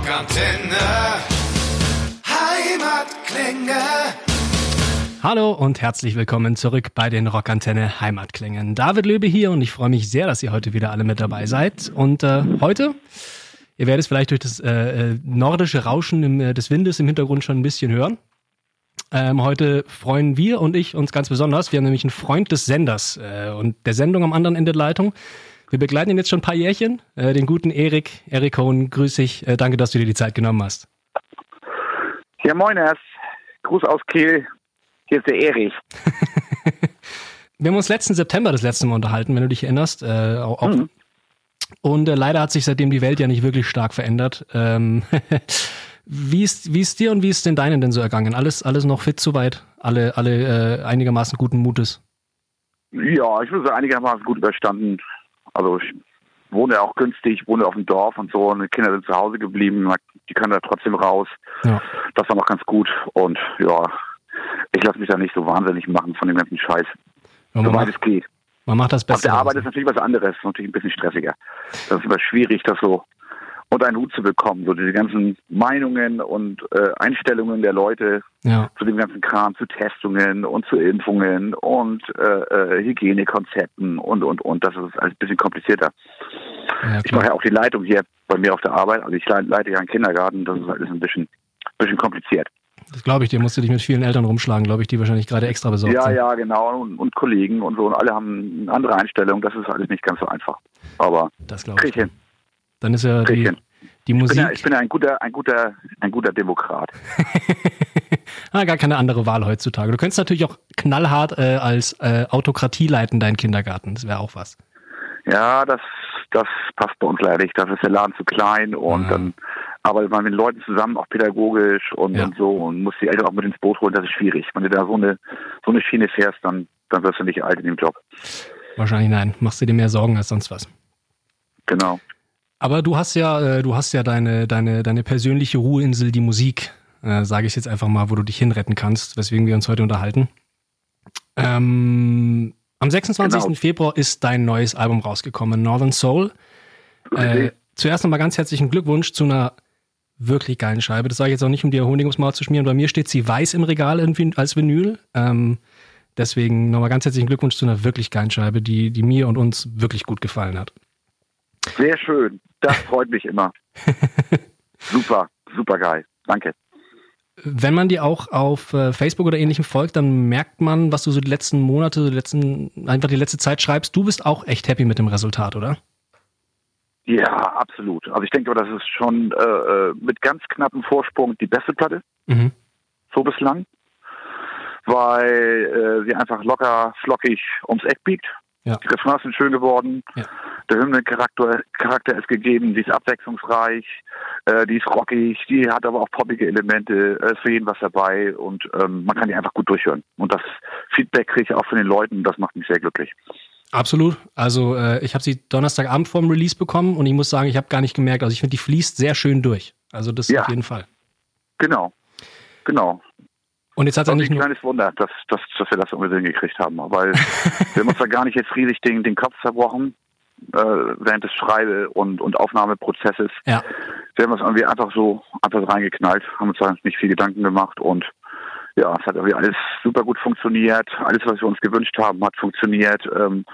Rockantenne. Heimatklänge. Hallo und herzlich willkommen zurück bei den Rockantenne Heimatklängen. David Löbe hier und ich freue mich sehr, dass ihr heute wieder alle mit dabei seid. Und äh, heute, ihr werdet es vielleicht durch das äh, äh nordische Rauschen im, äh, des Windes im Hintergrund schon ein bisschen hören. Ähm, heute freuen wir und ich uns ganz besonders. Wir haben nämlich einen Freund des Senders äh, und der Sendung am anderen Ende der Leitung. Wir begleiten ihn jetzt schon ein paar Jährchen. Äh, den guten Erik. Erik Cohn, grüß dich. Äh, danke, dass du dir die Zeit genommen hast. Ja, moin erst. Gruß aus Kiel. Hier ist der Erich. wir haben uns letzten September das letzte Mal unterhalten, wenn du dich erinnerst. Äh, auch, mhm. Und äh, leider hat sich seitdem die Welt ja nicht wirklich stark verändert. Ähm, wie, ist, wie ist dir und wie ist den deinen denn so ergangen? Alles, alles noch fit soweit? Alle, alle äh, einigermaßen guten Mutes? Ja, ich würde sagen, einigermaßen gut überstanden. Also ich wohne ja auch günstig, wohne auf dem Dorf und so und die Kinder sind zu Hause geblieben, die können da trotzdem raus. Ja. Das war noch ganz gut und ja, ich lasse mich da nicht so wahnsinnig machen von dem ganzen Scheiß. Ja, Soweit es geht. Man macht das Beste. Auf der Arbeit ist natürlich was anderes, natürlich ein bisschen stressiger. Das ist immer schwierig, das so unter einen Hut zu bekommen. So diese ganzen Meinungen und äh, Einstellungen der Leute ja. zu dem ganzen Kram, zu Testungen und zu Impfungen und äh, äh, Hygienekonzepten und, und, und. Das ist alles ein bisschen komplizierter. Ja, ich mache ja auch die Leitung hier bei mir auf der Arbeit. Also ich leite ja einen Kindergarten. Das ist alles ein bisschen, bisschen kompliziert. Das glaube ich dir. Musst du dich mit vielen Eltern rumschlagen, glaube ich, die wahrscheinlich gerade extra besorgt ja, sind. Ja, ja, genau. Und, und, Kollegen und so. Und alle haben eine andere Einstellung. Das ist alles nicht ganz so einfach. Aber das krieg ich hin. Dann ist ja die, die Musik. Ich bin ja, ich bin ja ein guter, ein guter, ein guter Demokrat. ah, gar keine andere Wahl heutzutage. Du könntest natürlich auch knallhart äh, als äh, Autokratie leiten, deinen Kindergarten. Das wäre auch was. Ja, das, das passt bei uns leider nicht. Das ist der Laden zu klein und ja. dann arbeitet man mit den Leuten zusammen, auch pädagogisch und, ja. und so und muss die Eltern auch mit ins Boot holen. Das ist schwierig. Wenn du da so eine, so eine Schiene fährst, dann, dann wirst du nicht alt in dem Job. Wahrscheinlich nein. Machst du dir mehr Sorgen als sonst was. Genau. Aber du hast ja, äh, du hast ja deine, deine, deine persönliche Ruheinsel, die Musik, äh, sage ich jetzt einfach mal, wo du dich hinretten kannst, weswegen wir uns heute unterhalten. Ähm, am 26. Genau. Februar ist dein neues Album rausgekommen, Northern Soul. Äh, zuerst nochmal ganz herzlichen Glückwunsch zu einer wirklich geilen Scheibe. Das sage ich jetzt auch nicht, um dir Honig ums Maul zu schmieren. Bei mir steht sie weiß im Regal als Vinyl. Ähm, deswegen nochmal ganz herzlichen Glückwunsch zu einer wirklich geilen Scheibe, die, die mir und uns wirklich gut gefallen hat. Sehr schön. Das freut mich immer. super, super geil. Danke. Wenn man dir auch auf äh, Facebook oder ähnlichem folgt, dann merkt man, was du so die letzten Monate, die letzten, einfach die letzte Zeit schreibst. Du bist auch echt happy mit dem Resultat, oder? Ja, absolut. Also ich denke, das ist schon äh, äh, mit ganz knappem Vorsprung die beste Platte. Mhm. So bislang. Weil äh, sie einfach locker, flockig ums Eck biegt. Ja. Die Refrains sind schön geworden. Ja. Der Hymnencharakter Charakter ist gegeben, die ist abwechslungsreich, äh, die ist rockig, die hat aber auch poppige Elemente, äh, ist für jeden was dabei und ähm, man kann die einfach gut durchhören. Und das Feedback kriege ich auch von den Leuten, das macht mich sehr glücklich. Absolut. Also äh, ich habe sie Donnerstagabend vorm Release bekommen und ich muss sagen, ich habe gar nicht gemerkt. Also ich finde, die fließt sehr schön durch. Also das ja. auf jeden Fall. Genau. Genau. Und jetzt hat er nicht ein kleines Wunder, dass, dass, dass wir das irgendwie hingekriegt haben, weil wir haben uns da gar nicht jetzt riesig den, den Kopf zerbrochen äh, während des Schreibe- und, und Aufnahmeprozesses. Ja. Wir haben das irgendwie einfach so einfach reingeknallt, haben uns da nicht viel Gedanken gemacht und ja, es hat irgendwie alles super gut funktioniert. Alles, was wir uns gewünscht haben, hat funktioniert. Ähm,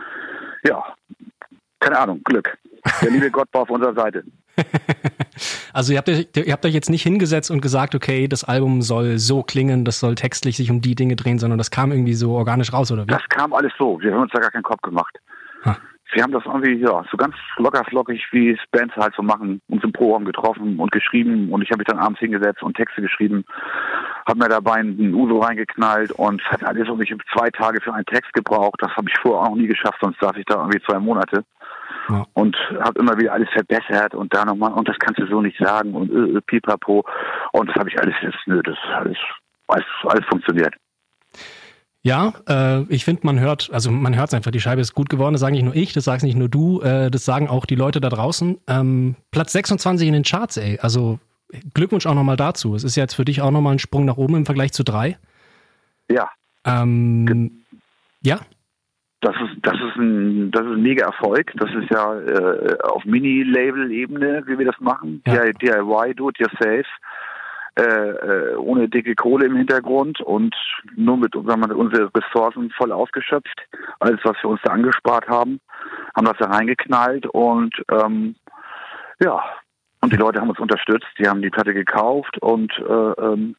ja, keine Ahnung, Glück. Der liebe Gott war auf unserer Seite. also ihr habt, euch, ihr habt euch jetzt nicht hingesetzt und gesagt, okay, das Album soll so klingen, das soll textlich sich um die Dinge drehen, sondern das kam irgendwie so organisch raus, oder wie? Das kam alles so. Wir haben uns da gar keinen Kopf gemacht. Ha. Wir haben das irgendwie, ja, so ganz locker flockig, wie es Bands halt so machen, uns im Proraum getroffen und geschrieben und ich habe mich dann abends hingesetzt und Texte geschrieben, habe mir dabei einen Uso reingeknallt und hat alles irgendwie zwei Tage für einen Text gebraucht. Das habe ich vorher auch noch nie geschafft, sonst saß ich da irgendwie zwei Monate. Ja. Und habe immer wieder alles verbessert und da nochmal, und das kannst du so nicht sagen und äh, äh pipapo. Und das habe ich alles jetzt, nö, das alles, alles, alles funktioniert. Ja, äh, ich finde, man hört, also man hört es einfach, die Scheibe ist gut geworden, das sage nicht nur ich, das sagst nicht nur du, äh, das sagen auch die Leute da draußen. Ähm, Platz 26 in den Charts, ey. Also Glückwunsch auch nochmal dazu. Es ist jetzt für dich auch nochmal ein Sprung nach oben im Vergleich zu drei. Ja. Ähm, ja? Das ist, das ist ein, das ist ein mega Erfolg. Das ist ja äh, auf Mini-Label-Ebene, wie wir das machen. Ja. DIY, do it yourself. Äh, äh, ohne dicke Kohle im Hintergrund und nur mit sagen wir, unsere Ressourcen voll ausgeschöpft. Alles, was wir uns da angespart haben, haben das da reingeknallt und ähm, ja, und die Leute haben uns unterstützt, die haben die Platte gekauft und äh, ähm,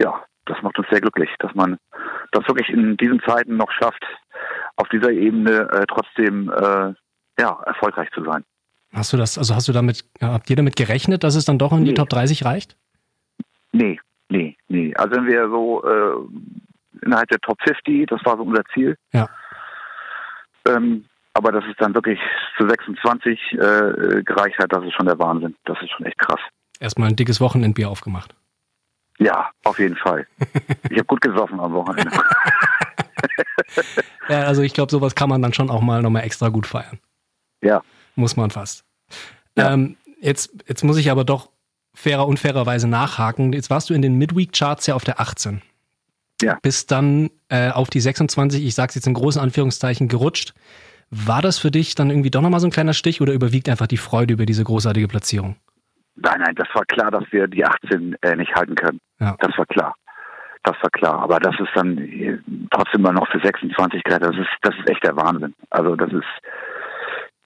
ja, das macht uns sehr glücklich, dass man das wirklich in diesen Zeiten noch schafft, auf dieser Ebene äh, trotzdem äh, ja, erfolgreich zu sein. Hast du das, also hast du damit, habt ihr damit gerechnet, dass es dann doch in die nee. Top 30 reicht? Nee, nee, nee. Also wenn wir so äh, innerhalb der Top 50, das war so unser Ziel. Ja. Ähm, aber dass es dann wirklich zu 26 äh, gereicht hat, das ist schon der Wahnsinn. Das ist schon echt krass. Erstmal ein dickes Wochenendbier aufgemacht. Ja, auf jeden Fall. Ich habe gut gesoffen am Wochenende. ja, also ich glaube, sowas kann man dann schon auch mal nochmal extra gut feiern. Ja. Muss man fast. Ja. Ähm, jetzt, jetzt muss ich aber doch fairer unfairerweise nachhaken. Jetzt warst du in den Midweek-Charts ja auf der 18. Ja. Bist dann äh, auf die 26, ich sag's jetzt in großen Anführungszeichen, gerutscht. War das für dich dann irgendwie doch nochmal so ein kleiner Stich oder überwiegt einfach die Freude über diese großartige Platzierung? Nein, nein, das war klar, dass wir die 18 äh, nicht halten können. Ja. Das war klar. Das war klar. Aber das ist dann äh, trotzdem mal noch für 26 Grad. Das ist, das ist echt der Wahnsinn. Also das ist,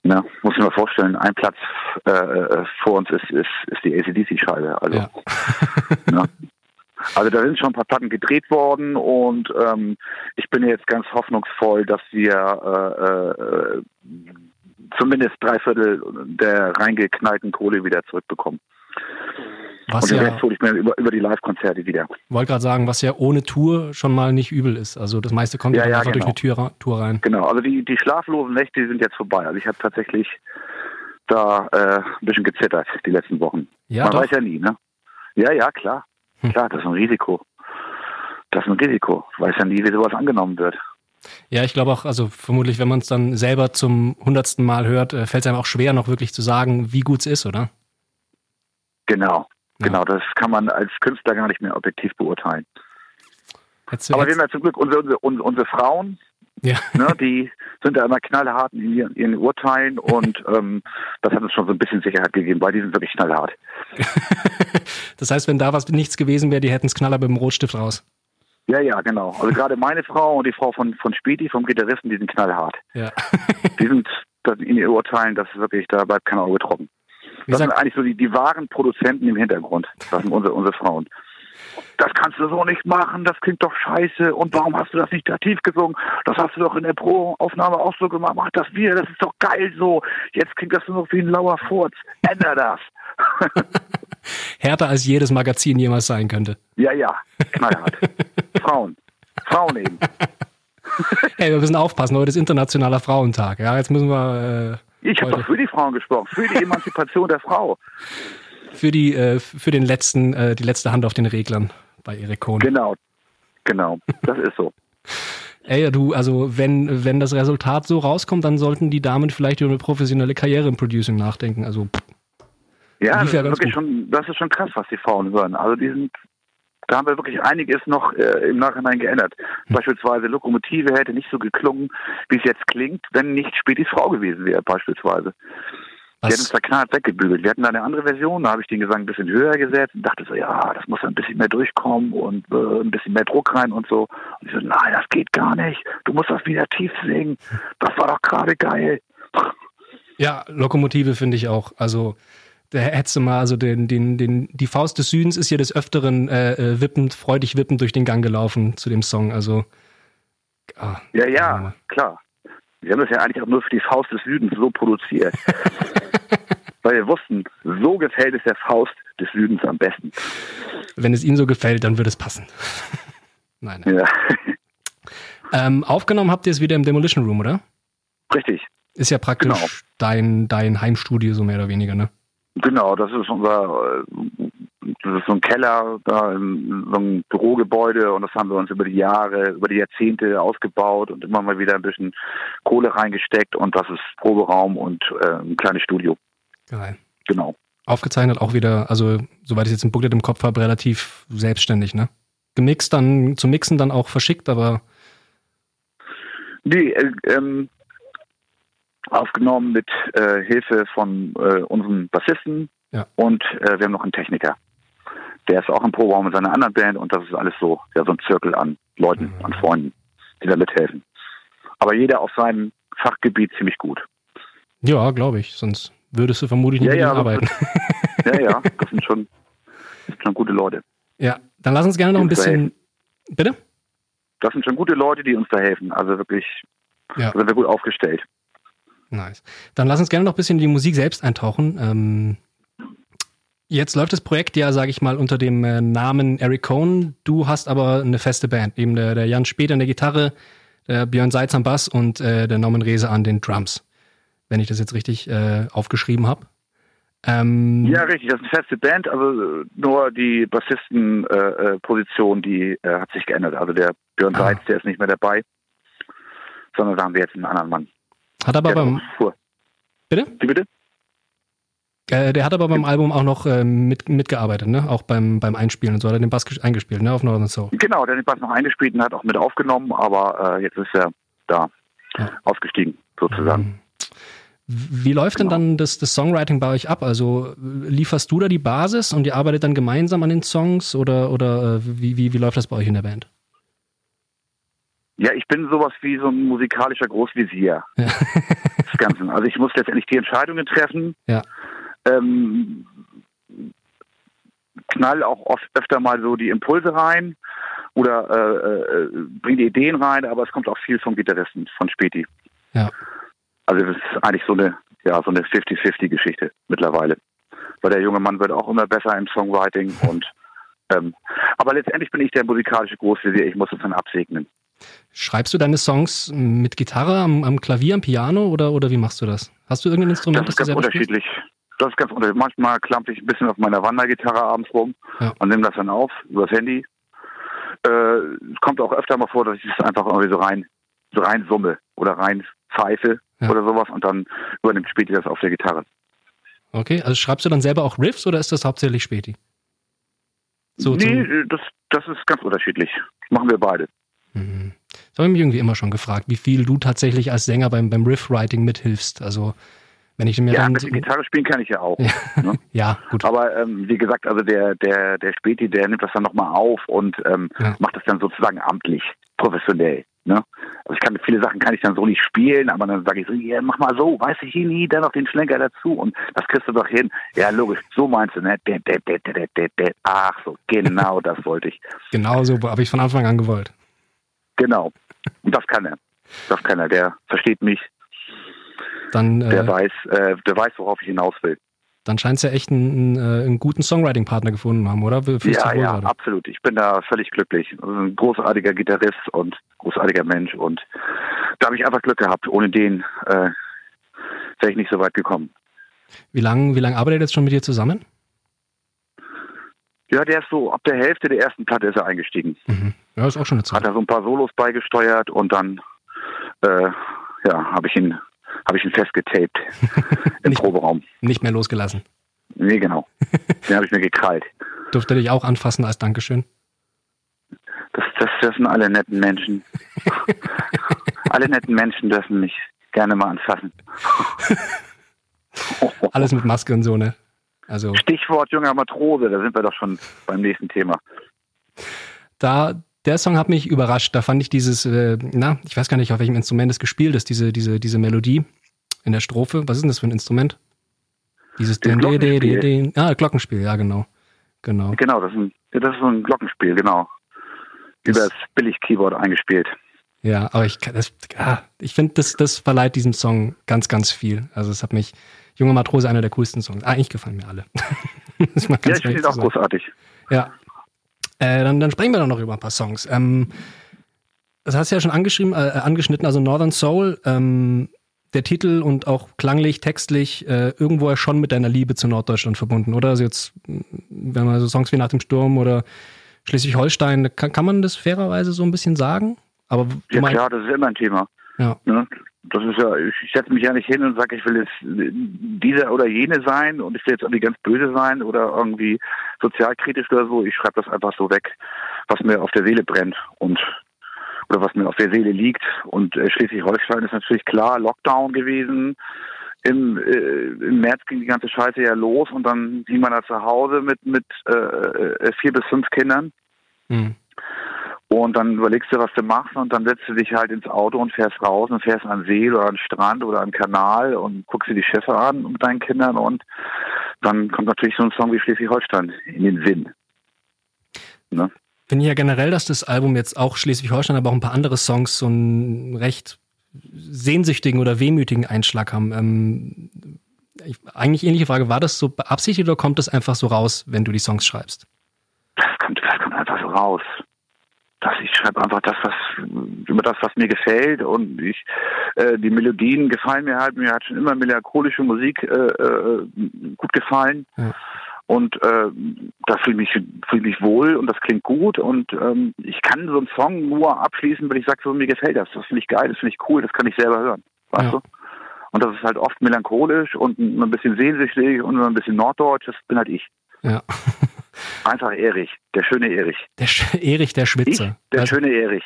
na, muss ich mir vorstellen, ein Platz äh, äh vor uns ist, ist, ist die ACDC-Scheibe. Also, ja. na, also da sind schon ein paar Platten gedreht worden und ähm, ich bin jetzt ganz hoffnungsvoll, dass wir äh, äh, zumindest drei Viertel der reingeknallten Kohle wieder zurückbekommen. Was und den ja, Rest hole ich mir über, über die Live-Konzerte wieder. Wollte gerade sagen, was ja ohne Tour schon mal nicht übel ist. Also das meiste kommt ja, ja einfach genau. durch eine Tür, Tour rein. Genau, also die, die schlaflosen Nächte sind jetzt vorbei. Also ich habe tatsächlich da äh, ein bisschen gezittert die letzten Wochen. Ja, Man doch. weiß ja nie, ne? Ja, ja, klar. Hm. Klar, das ist ein Risiko. Das ist ein Risiko. Ich weiß ja nie, wie sowas angenommen wird. Ja, ich glaube auch, also vermutlich, wenn man es dann selber zum hundertsten Mal hört, äh, fällt es einem auch schwer, noch wirklich zu sagen, wie gut es ist, oder? Genau, ja. genau. Das kann man als Künstler gar nicht mehr objektiv beurteilen. Aber wir haben ja zum Glück unsere, unsere, unsere Frauen, ja. ne, die sind ja immer knallhart in ihren, ihren Urteilen und ähm, das hat uns schon so ein bisschen Sicherheit gegeben, weil die sind wirklich knallhart. das heißt, wenn da was nichts gewesen wäre, die hätten es knaller mit dem Rotstift raus. Ja, ja, genau. Also gerade meine Frau und die Frau von, von Speedy, vom Gitarristen, die sind knallhart. Ja. die sind in ihren Urteilen, das ist wirklich, da bleibt kein Auge trocken. das sind eigentlich so die, die wahren Produzenten im Hintergrund. Das sind unsere, unsere Frauen. Das kannst du so nicht machen, das klingt doch scheiße. Und warum hast du das nicht tief gesungen? Das hast du doch in der Pro-Aufnahme auch so gemacht. Mach das wieder, das ist doch geil so. Jetzt klingt das nur noch wie ein lauer Furz. Änder das. Härter als jedes Magazin jemals sein könnte. Ja, ja, knallhart. Frauen. Frauen eben. hey, wir müssen aufpassen, heute ist Internationaler Frauentag. Ja, jetzt müssen wir. Äh, ich habe doch für die Frauen gesprochen, für die Emanzipation der Frau. Für die, äh, für den letzten, äh, die letzte Hand auf den Reglern bei Erik Kohn. Genau, genau, das ist so. Ey, du, also wenn, wenn das Resultat so rauskommt, dann sollten die Damen vielleicht über eine professionelle Karriere im Producing nachdenken. Also ja, das ist wirklich schon, das ist schon krass, was die Frauen hören. Also die sind, da haben wir wirklich einiges noch äh, im Nachhinein geändert. Hm. Beispielsweise Lokomotive hätte nicht so geklungen, wie es jetzt klingt, wenn nicht Spätis Frau gewesen wäre, beispielsweise. Was? Die hätten es da knallt weggebügelt. Wir hatten da eine andere Version, da habe ich den Gesang ein bisschen höher gesetzt und dachte so, ja, das muss ein bisschen mehr durchkommen und äh, ein bisschen mehr Druck rein und so. Und ich so, nein, das geht gar nicht. Du musst das wieder tief singen. Das war doch gerade geil. Ja, Lokomotive finde ich auch. Also da hättest du mal, also den, den, den, die Faust des Südens ist ja des Öfteren äh, äh, wippend, freudig wippend durch den Gang gelaufen zu dem Song. Also ah, ja, ja, klar. Wir haben das ja eigentlich auch nur für die Faust des Südens so produziert. Weil wir wussten, so gefällt es der Faust des Südens am besten. Wenn es ihm so gefällt, dann wird es passen. Nein. Ja. Ähm, aufgenommen habt ihr es wieder im Demolition Room, oder? Richtig. Ist ja praktisch genau. dein, dein Heimstudio, so mehr oder weniger, ne? Genau, das ist unser, äh, das ist so ein Keller da in so einem Bürogebäude und das haben wir uns über die Jahre, über die Jahrzehnte ausgebaut und immer mal wieder ein bisschen Kohle reingesteckt und das ist Proberaum und äh, ein kleines Studio. Geil. Genau. Aufgezeichnet auch wieder, also soweit ich jetzt im Booklet im Kopf habe, relativ selbstständig, ne? Gemixt dann, zum Mixen dann auch verschickt, aber Nee, äh, ähm, aufgenommen mit äh, Hilfe von äh, unserem Bassisten ja. und äh, wir haben noch einen Techniker. Der ist auch im Proberaum mit seiner anderen Band und das ist alles so, ja, so ein Zirkel an Leuten, mhm. an Freunden, die da mithelfen. Aber jeder auf seinem Fachgebiet ziemlich gut. Ja, glaube ich. Sonst würdest du vermutlich nicht ja, ja, arbeiten. ja, ja, das sind schon, das sind schon gute Leute. Ja, dann lass uns gerne noch ein bisschen. Bitte? Das sind schon gute Leute, die uns da helfen. Also wirklich, ja. sind wir gut aufgestellt. Nice. Dann lass uns gerne noch ein bisschen in die Musik selbst eintauchen. Ähm, jetzt läuft das Projekt ja, sage ich mal, unter dem äh, Namen Eric Cohn. Du hast aber eine feste Band, eben der, der Jan Später an der Gitarre, der Björn Seitz am Bass und äh, der Norman Rehse an den Drums, wenn ich das jetzt richtig äh, aufgeschrieben habe. Ähm, ja, richtig, das ist eine feste Band, also nur die Bassistenposition, äh, äh die äh, hat sich geändert. Also der Björn ah. Seitz, der ist nicht mehr dabei, sondern da haben wir jetzt einen anderen Mann. Hat aber beim. Bitte? Wie bitte? Äh, der hat aber beim Album auch noch äh, mit, mitgearbeitet, ne? Auch beim, beim Einspielen und so. Hat er den Bass eingespielt, ne? Auf Northern Soul. Genau, der hat den Bass noch eingespielt und hat auch mit aufgenommen, aber äh, jetzt ist er da ja. ausgestiegen, sozusagen. Mhm. Wie läuft genau. denn dann das, das Songwriting bei euch ab? Also lieferst du da die Basis und ihr arbeitet dann gemeinsam an den Songs oder, oder äh, wie, wie, wie läuft das bei euch in der Band? Ja, ich bin sowas wie so ein musikalischer Großvisier ja. des Ganzen. Also ich muss letztendlich die Entscheidungen treffen. Ja. Ähm, knall auch oft öfter mal so die Impulse rein oder äh, äh, bring die Ideen rein, aber es kommt auch viel vom Gitarristen, von Späti. Ja. Also es ist eigentlich so eine, ja, so eine 50-50-Geschichte mittlerweile. Weil der junge Mann wird auch immer besser im Songwriting und ähm, aber letztendlich bin ich der musikalische Großvisier, ich muss es dann absegnen. Schreibst du deine Songs mit Gitarre am, am, Klavier, am Piano oder, oder wie machst du das? Hast du irgendein Instrument, das, das ist ganz unterschiedlich. Das ist ganz unterschiedlich. Manchmal klampe ich ein bisschen auf meiner Wandergitarre abends rum ja. und nehme das dann auf über das Handy. Äh, es kommt auch öfter mal vor, dass ich es einfach irgendwie so rein, so rein summe oder rein pfeife ja. oder sowas und dann übernimmt Späti das auf der Gitarre. Okay, also schreibst du dann selber auch Riffs oder ist das hauptsächlich Späti? So nee, das, das ist ganz unterschiedlich. Machen wir beide. Mhm. Das habe ich mich irgendwie immer schon gefragt, wie viel du tatsächlich als Sänger beim, beim Riff-Writing mithilfst. Also wenn ich mir ja, dann bisschen Gitarre spielen kann ich ja auch. Ja, ne? ja gut. Aber ähm, wie gesagt, also der der der Späti, der nimmt das dann nochmal auf und ähm, ja. macht das dann sozusagen amtlich, professionell. Ne? Also ich kann viele Sachen kann ich dann so nicht spielen, aber dann sage ich so, ja, mach mal so, weiß ich nie, dann noch den Schlenker dazu und das kriegst du doch hin. Ja, logisch, so meinst du, ne? Ach so, genau das wollte ich. Genau so habe ich von Anfang an gewollt. Genau. Und das kann er. Das kann er. Der versteht mich. Dann, äh, der weiß, äh, der weiß, worauf ich hinaus will. Dann scheint es ja echt einen, einen, äh, einen guten Songwriting-Partner gefunden haben, oder? Fühlst ja, ja, gerade? absolut. Ich bin da völlig glücklich. Also ein großartiger Gitarrist und großartiger Mensch und da habe ich einfach Glück gehabt. Ohne den äh, wäre ich nicht so weit gekommen. Wie lange wie lang arbeitet er jetzt schon mit dir zusammen? Ja, der ist so ab der Hälfte der ersten Platte ist er eingestiegen. Mhm. Ja, ist auch schon eine Zeit. Hat er so ein paar Solos beigesteuert und dann äh, ja, habe ich ihn habe ich ihn festgetaped im nicht, Proberaum. Nicht mehr losgelassen. Nee, genau. Den habe ich mir gekrallt. Durfte dich auch anfassen als Dankeschön? Das, das, sind alle netten Menschen. alle netten Menschen dürfen mich gerne mal anfassen. Alles mit Maske und so, ne? Also Stichwort junger Matrose, da sind wir doch schon beim nächsten Thema. Da, der Song hat mich überrascht. Da fand ich dieses, äh, na, ich weiß gar nicht, auf welchem Instrument es gespielt ist, diese, diese, diese Melodie in der Strophe. Was ist denn das für ein Instrument? Dieses den, Glockenspiel. Den, den, ah, Glockenspiel, ja, genau. Genau, genau das, ist ein, das ist so ein Glockenspiel, genau. Das, Über das Billig-Keyboard eingespielt. Ja, aber ich, das, ja, ich finde, das, das verleiht diesem Song ganz, ganz viel. Also es hat mich, Junge Matrose, einer der coolsten Songs. Ah, eigentlich gefallen mir alle. das ja, ich finde auch großartig. Ja. Äh, dann, dann sprechen wir doch noch über ein paar Songs. Ähm, das hast du ja schon angeschrieben, äh, angeschnitten, also Northern Soul. Ähm, der Titel und auch klanglich, textlich äh, irgendwo ja schon mit deiner Liebe zu Norddeutschland verbunden, oder? Also jetzt, wenn man so Songs wie Nach dem Sturm oder Schleswig-Holstein, kann, kann man das fairerweise so ein bisschen sagen? Aber ja klar, das ist immer ein Thema. Ja. Ne? Das ist ja, ich setze mich ja nicht hin und sage, ich will jetzt dieser oder jene sein und ich will jetzt irgendwie ganz böse sein oder irgendwie sozialkritisch oder so. Ich schreibe das einfach so weg, was mir auf der Seele brennt und oder was mir auf der Seele liegt. Und äh, Schleswig-Holstein ist natürlich klar Lockdown gewesen. Im, äh, Im März ging die ganze Scheiße ja los und dann ging man da zu Hause mit, mit äh, äh vier bis fünf Kindern. Mhm. Und dann überlegst du, was du machst und dann setzt du dich halt ins Auto und fährst raus und fährst an See oder an Strand oder an Kanal und guckst dir die Schiffe an mit deinen Kindern und dann kommt natürlich so ein Song wie Schleswig-Holstein in den Sinn. Ne? Finde ich ja generell, dass das Album jetzt auch Schleswig-Holstein, aber auch ein paar andere Songs so einen recht sehnsüchtigen oder wehmütigen Einschlag haben. Ähm, ich, eigentlich ähnliche Frage, war das so beabsichtigt oder kommt das einfach so raus, wenn du die Songs schreibst? Das kommt, das kommt einfach so raus dass ich schreibe einfach das, was über das, was mir gefällt und ich äh, die Melodien gefallen mir halt. Mir hat schon immer melancholische Musik äh, äh, gut gefallen. Ja. Und äh, da fühle ich mich, fühl mich wohl und das klingt gut. Und ähm, ich kann so einen Song nur abschließen, wenn ich sage, so mir gefällt das. Das finde ich geil, das finde ich cool, das kann ich selber hören. Weißt ja. du? Und das ist halt oft melancholisch und ein bisschen sehnsüchtig und ein bisschen norddeutsch. Das bin halt ich. Ja. Einfach Erich, der schöne Erich. Der Sch Erich, der Schwitzer. Ich, der also, schöne Erich.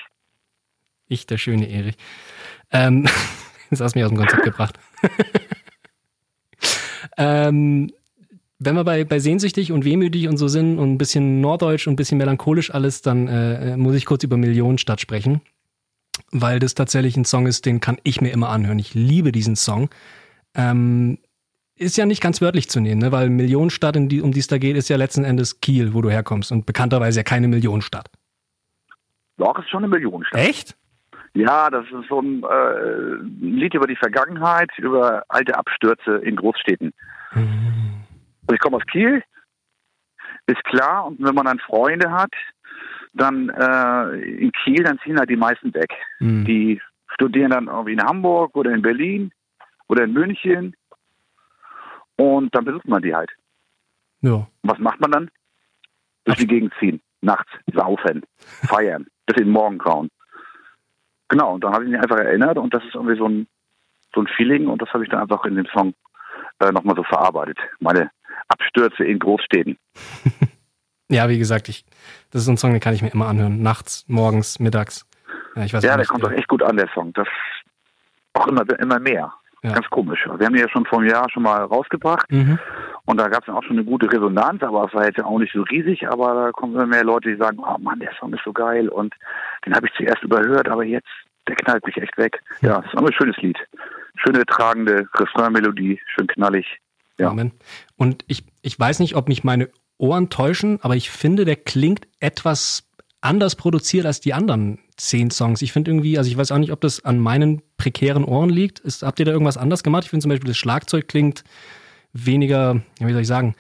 Ich, der schöne Erich. Ähm, jetzt hast du mich aus dem Konzept gebracht. ähm, wenn wir bei, bei sehnsüchtig und wehmütig und so sind und ein bisschen norddeutsch und ein bisschen melancholisch alles, dann äh, muss ich kurz über Millionenstadt sprechen, weil das tatsächlich ein Song ist, den kann ich mir immer anhören. Ich liebe diesen Song. Ähm, ist ja nicht ganz wörtlich zu nehmen, ne? weil Millionenstadt, um die es da geht, ist ja letzten Endes Kiel, wo du herkommst und bekannterweise ja keine Millionenstadt. Doch, ist schon eine Millionenstadt. Echt? Ja, das ist so ein, äh, Lied über die Vergangenheit, über alte Abstürze in Großstädten. Mhm. Also ich komme aus Kiel, ist klar, und wenn man dann Freunde hat, dann äh, in Kiel, dann ziehen halt die meisten weg. Mhm. Die studieren dann irgendwie in Hamburg oder in Berlin oder in München und dann besucht man die halt. Ja. Was macht man dann? Durch die Gegend ziehen, nachts saufen, feiern, bis in den Morgengrauen. Genau, und dann habe ich mich einfach erinnert und das ist irgendwie so ein, so ein Feeling und das habe ich dann einfach in dem Song äh, nochmal so verarbeitet. Meine Abstürze in Großstädten. ja, wie gesagt, ich, das ist so ein Song, den kann ich mir immer anhören. Nachts, morgens, mittags. Ja, ich weiß ja der kommt doch echt gut an, der Song. Das auch immer, immer mehr. Ja. Ganz komisch. Wir haben die ja schon vor einem Jahr schon mal rausgebracht. Mhm. Und da gab es auch schon eine gute Resonanz, aber es war jetzt ja auch nicht so riesig, aber da kommen immer mehr Leute, die sagen, oh Mann, der Song ist so geil und den habe ich zuerst überhört, aber jetzt, der knallt mich echt weg. Ja, es ist auch ein schönes Lied. Schöne, tragende Refrainmelodie, schön knallig. Ja. Amen. Und ich, ich weiß nicht, ob mich meine Ohren täuschen, aber ich finde, der klingt etwas anders produziert als die anderen zehn Songs. Ich finde irgendwie, also ich weiß auch nicht, ob das an meinen prekären Ohren liegt. Ist, habt ihr da irgendwas anders gemacht? Ich finde zum Beispiel, das Schlagzeug klingt weniger, wie soll ich sagen,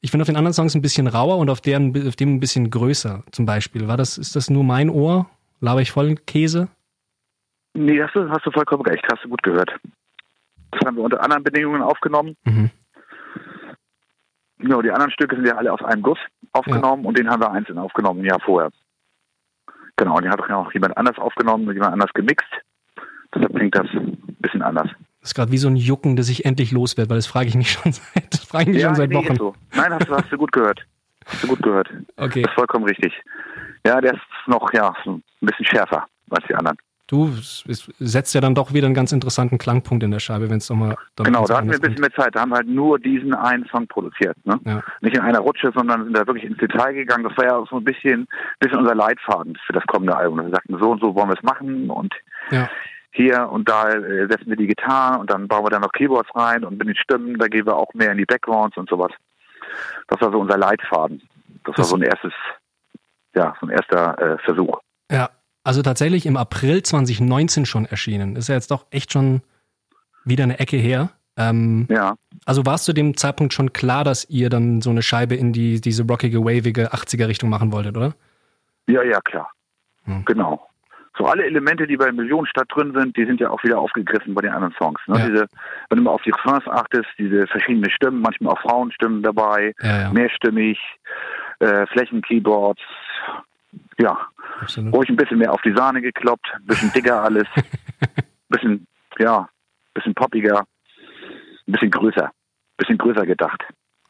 ich finde auf den anderen Songs ein bisschen rauer und auf, deren, auf dem ein bisschen größer, zum Beispiel. War das, ist das nur mein Ohr? Laber ich voll Käse? Nee, hast du, hast du vollkommen recht, hast du gut gehört. Das haben wir unter anderen Bedingungen aufgenommen. Mhm. Ja, die anderen Stücke sind ja alle aus einem Guss aufgenommen ja. und den haben wir einzeln aufgenommen, ein Jahr vorher. Genau, die hat auch jemand anders aufgenommen, jemand anders gemixt. Deshalb klingt das ein bisschen anders. Das ist gerade wie so ein Jucken, das ich endlich los werde, weil das frage ich mich schon seit, das frage ich mich ja, schon seit nee, Wochen. So. Nein, hast du, hast du gut gehört. Hast du gut gehört. Okay. Das ist vollkommen richtig. Ja, der ist noch ja, ein bisschen schärfer als die anderen. Du, es setzt ja dann doch wieder einen ganz interessanten Klangpunkt in der Scheibe, wenn es nochmal. Genau, da hatten wir ein bisschen mehr Zeit. Da haben wir halt nur diesen einen Song produziert. Ne? Ja. Nicht in einer Rutsche, sondern sind da wirklich ins Detail gegangen. Das war ja auch so ein bisschen, bisschen unser Leitfaden für das kommende Album. Wir sagten, so und so wollen wir es machen und ja. hier und da äh, setzen wir die Gitarre und dann bauen wir da noch Keyboards rein und mit den Stimmen, da gehen wir auch mehr in die Backgrounds und sowas. Das war so unser Leitfaden. Das, das war so ein erstes, ja, so ein erster äh, Versuch. Ja, also tatsächlich im April 2019 schon erschienen. Ist ja jetzt doch echt schon wieder eine Ecke her. Ähm, ja. Also war es zu dem Zeitpunkt schon klar, dass ihr dann so eine Scheibe in die, diese rockige, wavige 80er-Richtung machen wolltet, oder? Ja, ja, klar. Hm. Genau. So alle Elemente, die bei Millionenstadt drin sind, die sind ja auch wieder aufgegriffen bei den anderen Songs. Ne? Ja. Diese, wenn du mal auf die Refrains achtest, diese verschiedenen Stimmen, manchmal auch Frauenstimmen dabei, ja, ja. mehrstimmig, äh, Flächenkeyboards, ja, Absolut. ruhig ein bisschen mehr auf die Sahne gekloppt, ein bisschen dicker alles, ein bisschen, ja, ein bisschen poppiger, ein bisschen größer, ein bisschen größer gedacht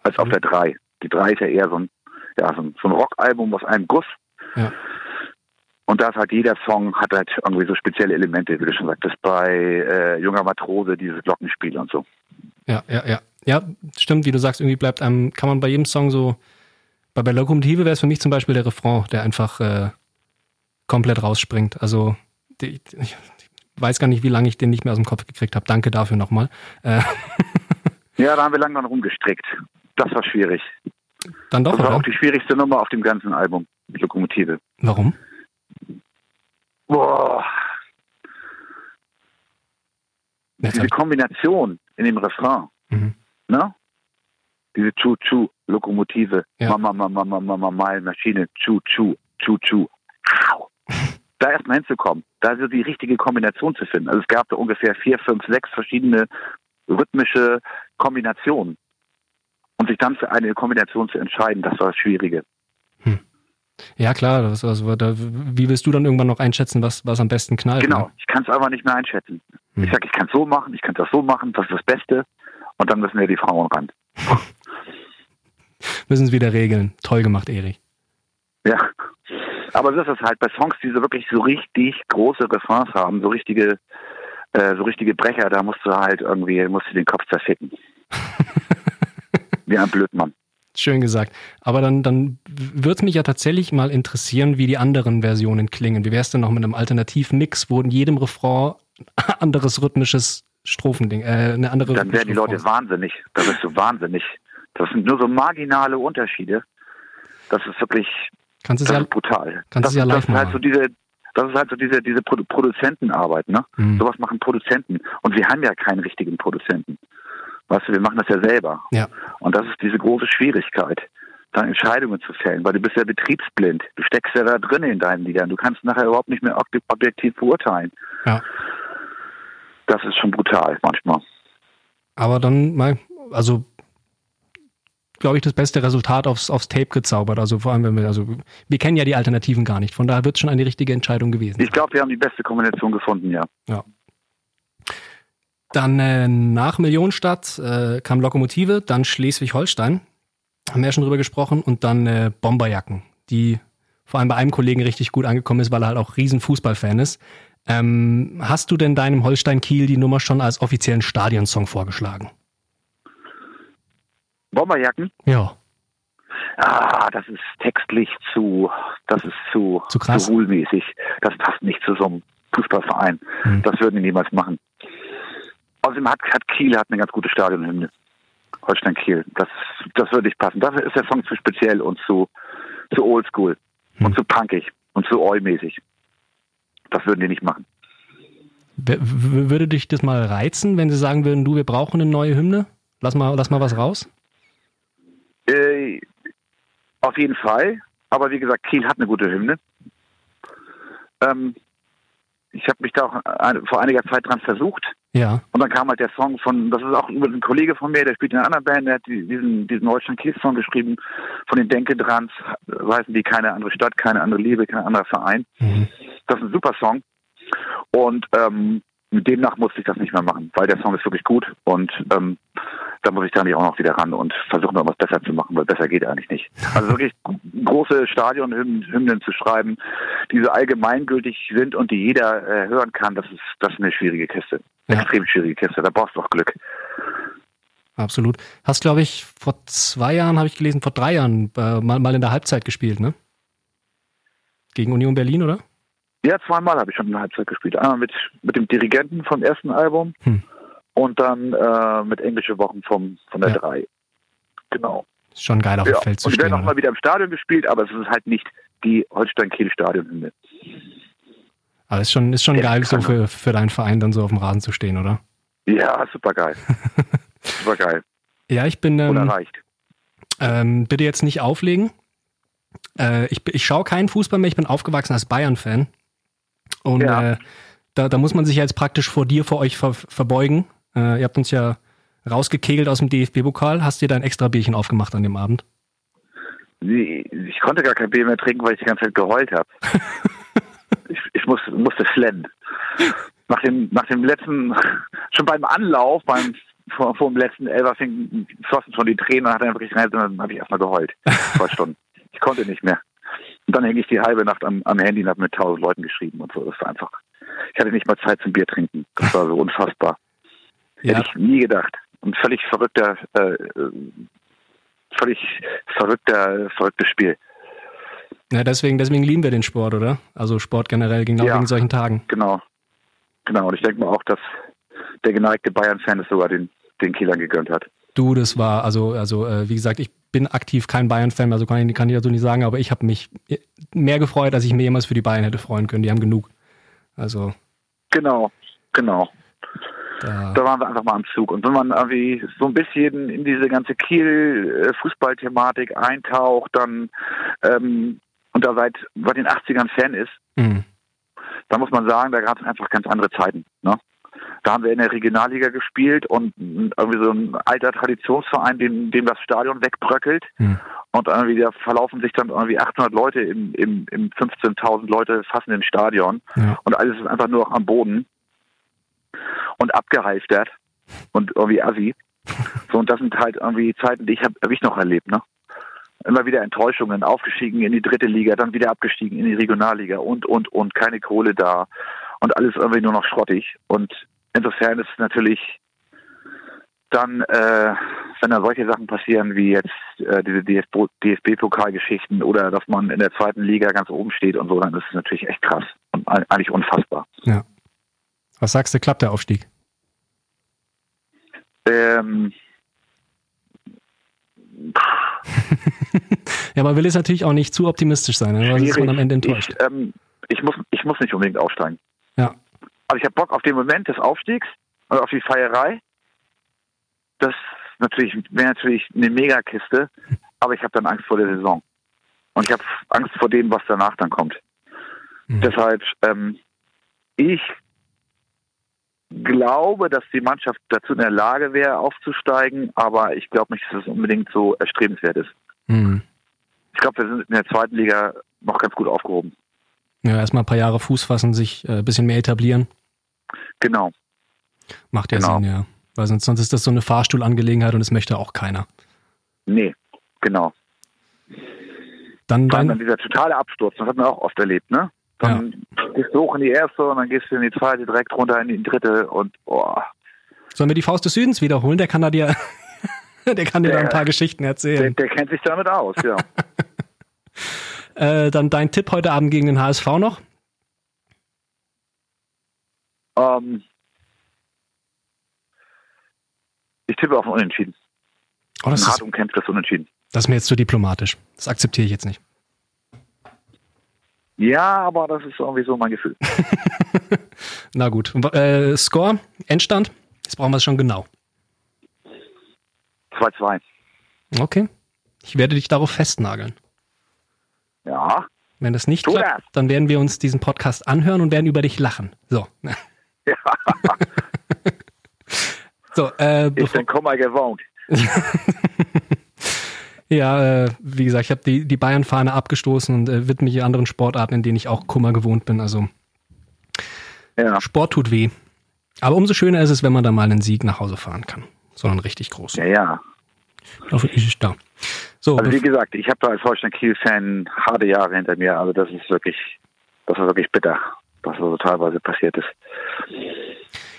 als mhm. auf der 3. Die 3 ist ja eher so ein, ja, so ein, so ein Rockalbum aus einem Guss. Ja. Und da ist halt jeder Song hat halt irgendwie so spezielle Elemente, wie du schon sagtest, bei äh, Junger Matrose, dieses Glockenspiel und so. Ja, ja, ja. Ja, stimmt, wie du sagst, irgendwie bleibt einem, kann man bei jedem Song so, bei, bei Lokomotive wäre es für mich zum Beispiel der Refrain, der einfach äh, komplett rausspringt. Also die, ich weiß gar nicht, wie lange ich den nicht mehr aus dem Kopf gekriegt habe. Danke dafür nochmal. Äh. Ja, da haben wir lange dran rumgestrickt. Das war schwierig. Dann doch, Das war oder? auch die schwierigste Nummer auf dem ganzen Album, Lokomotive. Warum? Boah, diese Kombination in dem Refrain, mhm. ne? Diese Chu-Chu-Lokomotive, Ja. Mama, Mama, Mama, Mama, Maschine, Chu-Chu, Chu-Chu. Au. Da erstmal hinzukommen, da so die richtige Kombination zu finden. Also es gab da ungefähr vier, fünf, sechs verschiedene rhythmische Kombinationen. Und sich dann für eine Kombination zu entscheiden, das war das Schwierige. Ja, klar. Das, also, da, wie willst du dann irgendwann noch einschätzen, was, was am besten knallt? Genau, Ne? ich kann es einfach nicht mehr einschätzen. Hm. Ich sage, ich kann es so machen, ich kann das so machen, das ist das Beste. Und dann müssen wir die Frauen ran. Müssen es wieder regeln. Toll gemacht, Erich. Ja. Aber das ist es halt bei Songs, die so wirklich so richtig große Refrains haben, so richtige, äh, so richtige Brecher, da musst du halt irgendwie, musst du den Kopf zerficken. Wie ein Blödmann. Schön gesagt. Aber dann, dann würde mich ja tatsächlich mal interessieren, wie die anderen Versionen klingen. Wie wär's denn noch mit einem Alternativmix, wo in jedem Refrain ein anderes rhythmisches Strophending, äh, eine andere Dann werden die Leute wahnsinnig. Da bist du wahnsinnig. Das sind nur so marginale Unterschiede. Das ist wirklich, Kannst das ja, ist brutal. kannst das, es ja das live ist halt machen. so diese, das ist halt so diese, diese Produ Produzentenarbeit, ne? Hm. Sowas machen Produzenten. Und wir haben ja keinen richtigen Produzenten. Weißt du, wir machen das ja selber. Ja. Und das ist diese große Schwierigkeit, dann Entscheidungen zu fällen, weil du bist ja betriebsblind. Du steckst ja da drin in deinen Liedern. Du kannst nachher überhaupt nicht mehr ob- objektiv beurteilen. Ja. Das ist schon brutal manchmal. Aber dann mal, also glaube ich, das beste Resultat aufs, aufs Tape gezaubert. Also vor allem, wenn wir, also wir kennen ja die Alternativen gar nicht. Von daher wird es schon eine richtige Entscheidung gewesen. Ich glaube, wir haben die beste Kombination gefunden, ja. Dann äh, nach Millionenstadt äh, kam Lokomotive, dann Schleswig-Holstein, haben wir ja schon drüber gesprochen, und dann äh, Bomberjacken, die vor allem bei einem Kollegen richtig gut angekommen ist, weil er halt auch riesen Fußballfan ist. Ähm, hast du denn deinem Holstein Kiel die Nummer schon als offiziellen Stadionsong vorgeschlagen? Bomberjacken? Ja. Ah, das ist textlich zu, das ist zu, Zu krass? zu ruhlmäßig. Das passt nicht zu so einem Fußballverein. Hm. Das würden die niemals machen. Außerdem hat, hat Kiel hat eine ganz gute Stadionhymne. Holstein Kiel. Das, das würde nicht passen. Dafür ist der Song zu speziell und zu, zu oldschool Hm. und zu punkig und zu oi-mäßig. Das würden die nicht machen. Würde dich das mal reizen, wenn sie sagen würden, du, wir brauchen eine neue Hymne? Lass mal, lass mal was raus. Äh, auf jeden Fall. Aber wie gesagt, Kiel hat eine gute Hymne. Ähm, ich habe mich da auch ein, vor einiger Zeit dran versucht. Ja. Und dann kam halt der Song von, das ist auch über ein Kollege von mir, der spielt in einer anderen Band, der hat die- diesen, diesen Holstein Kiel Song geschrieben, von den Denke-Drans, heißen die keine andere Stadt, keine andere Liebe, kein anderer Verein. Mhm. Das ist ein super Song. Und ähm, demnach musste ich das nicht mehr machen, weil der Song ist wirklich gut und ähm, da muss ich dann auch noch wieder ran und versuchen, noch was besser zu machen, weil besser geht eigentlich nicht. Also wirklich große Stadionhymnen zu schreiben, die so allgemeingültig sind und die jeder äh, hören kann, das ist, das ist eine schwierige Kiste. Ja. Extrem schwierige Kiste. Da brauchst du auch Glück. Absolut. Hast, glaube ich, vor zwei Jahren, habe ich gelesen, vor drei Jahren äh, mal, mal in der Halbzeit gespielt, ne? Gegen Union Berlin, oder? Ja, zweimal habe ich schon in der Halbzeit gespielt. Einmal mit, mit dem Dirigenten vom ersten Album Hm. und dann äh, mit englische Wochen vom, von der Ja. 3. Genau. Ist schon geil, auf Ja. dem Feld zu Und die werden stehen. auch mal wieder im Stadion gespielt, aber es ist halt nicht die Holstein-Kiel-Stadionhymne. Aber ist schon, ist schon Ja, geil, so für, für deinen Verein dann so auf dem Rasen zu stehen, oder? Ja, super geil. super geil. Ja, ich bin, ähm, Unerreicht. ähm, bitte jetzt nicht auflegen. Äh, ich, ich schaue keinen Fußball mehr, ich bin aufgewachsen als Bayern-Fan. Und Ja. äh, da, da muss man sich ja jetzt praktisch vor dir, vor euch ver, verbeugen. Äh, ihr habt uns ja rausgekegelt aus dem DFB-Pokal. Hast dir da ein extra Bierchen aufgemacht an dem Abend? Ich konnte gar kein Bier mehr trinken, weil ich die ganze Zeit geheult habe. ich ich muss, musste flennen. Nach dem, nach dem letzten, schon beim Anlauf, beim vor, vor dem letzten Elfer flossen schon die Tränen und hat dann wirklich rein, dann habe ich erstmal geheult. Zwei Stunden. Ich konnte nicht mehr. Und dann hänge ich die halbe Nacht am, am Handy und habe mit tausend Leuten geschrieben und so. Das war einfach. Ich hatte nicht mal Zeit zum Bier trinken. Das war so unfassbar. Ja. Hätte ich nie gedacht. Und völlig verrückter, äh, völlig verrückter, verrücktes Spiel. Ja, deswegen, deswegen lieben wir den Sport, oder? Also Sport generell, genau ja, wegen solchen Tagen. Genau. Genau. Und ich denke mal auch, dass der geneigte Bayern-Fan es sogar den, den Kielern gegönnt hat. Du, das war, also, also äh, wie gesagt, ich bin aktiv kein Bayern-Fan, also kann ich, kann ich dazu nicht sagen, aber ich habe mich mehr gefreut, als ich mir jemals für die Bayern hätte freuen können. Die haben genug. Also. Genau, genau. Da, da waren wir einfach mal am Zug. Und wenn man irgendwie so ein bisschen in diese ganze Kiel-Fußball-Thematik eintaucht, dann ähm, und da seit, seit den 80ern Fan ist, mhm. da muss man sagen, da gab es einfach ganz andere Zeiten. Ne? Da haben wir in der Regionalliga gespielt und irgendwie so ein alter Traditionsverein, dem, dem das Stadion wegbröckelt. Mhm. Und irgendwie da verlaufen sich dann irgendwie 800 Leute im, im, im 15.000 Leute fassenden Stadion. Ja. Und alles ist einfach nur noch am Boden und abgehalftert und irgendwie assi. So, und das sind halt irgendwie Zeiten, die ich habe hab ich noch erlebt, ne? Immer wieder Enttäuschungen, aufgestiegen in die dritte Liga, dann wieder abgestiegen in die Regionalliga und, und, und, keine Kohle da und alles irgendwie nur noch schrottig. Und insofern ist es natürlich dann, äh, wenn da solche Sachen passieren wie jetzt äh, diese DFB-Pokalgeschichten oder dass man in der zweiten Liga ganz oben steht und so, dann ist es natürlich echt krass und eigentlich unfassbar. Ja. Was sagst du, klappt der Aufstieg? Ähm. ja, man will jetzt natürlich auch nicht zu optimistisch sein, ne? sonst ist man am Ende enttäuscht. Ich, ähm, ich, muss, ich muss nicht unbedingt aufsteigen. Ja. Aber ich habe Bock auf den Moment des Aufstiegs und auf die Feierei. Das natürlich wäre natürlich eine Megakiste, aber ich habe dann Angst vor der Saison. Und ich habe Angst vor dem, was danach dann kommt. Mhm. Deshalb, ähm, ich glaube, dass die Mannschaft dazu in der Lage wäre, aufzusteigen, aber ich glaube nicht, dass es unbedingt so erstrebenswert ist. Mhm. Ich glaube, wir sind in der zweiten Liga noch ganz gut aufgehoben. Ja, erstmal ein paar Jahre Fuß fassen, sich ein äh, bisschen mehr etablieren. Genau. Macht ja genau. Sinn, ja. Weil sonst, sonst ist das so eine Fahrstuhlangelegenheit und das möchte auch keiner. Nee, genau. Dann, dann, dann dieser totale Absturz, das hat man auch oft erlebt, ne? Dann ja. gehst du hoch in die erste und dann gehst du in die zweite, direkt runter in die dritte und boah. Sollen wir die Faust des Südens wiederholen? Der kann da dir, der kann dir der, da ein paar Geschichten erzählen. Der, der kennt sich damit aus, ja. äh, dann dein Tipp heute Abend gegen den HSV noch? Ähm, ich tippe auf ein Unentschieden. Oh, das ein hart umkämpftes Unentschieden. Das ist mir jetzt zu diplomatisch. Das akzeptiere ich jetzt nicht. Ja, aber das ist irgendwie so mein Gefühl. Na gut. Äh, Score, Endstand? Jetzt brauchen wir es schon genau. 2-2. Okay. Ich werde dich darauf festnageln. Ja. Wenn das nicht tu klappt, das. dann werden wir uns diesen Podcast anhören und werden über dich lachen. So. Ja. so, äh, ich bin Kummer gewohnt. Ja, äh, wie gesagt, ich habe die, die Bayern-Fahne abgestoßen und äh, widme mich anderen Sportarten, in denen ich auch Kummer gewohnt bin. Also ja. Sport tut weh. Aber umso schöner ist es, wenn man da mal einen Sieg nach Hause fahren kann. Sondern richtig groß. Ja, ja. Dafür ist da. So, also wie gesagt, ich habe da als Holstein-Kiel-Fan harte Jahre hinter mir. Also das ist wirklich, das ist wirklich bitter, was so teilweise passiert ist.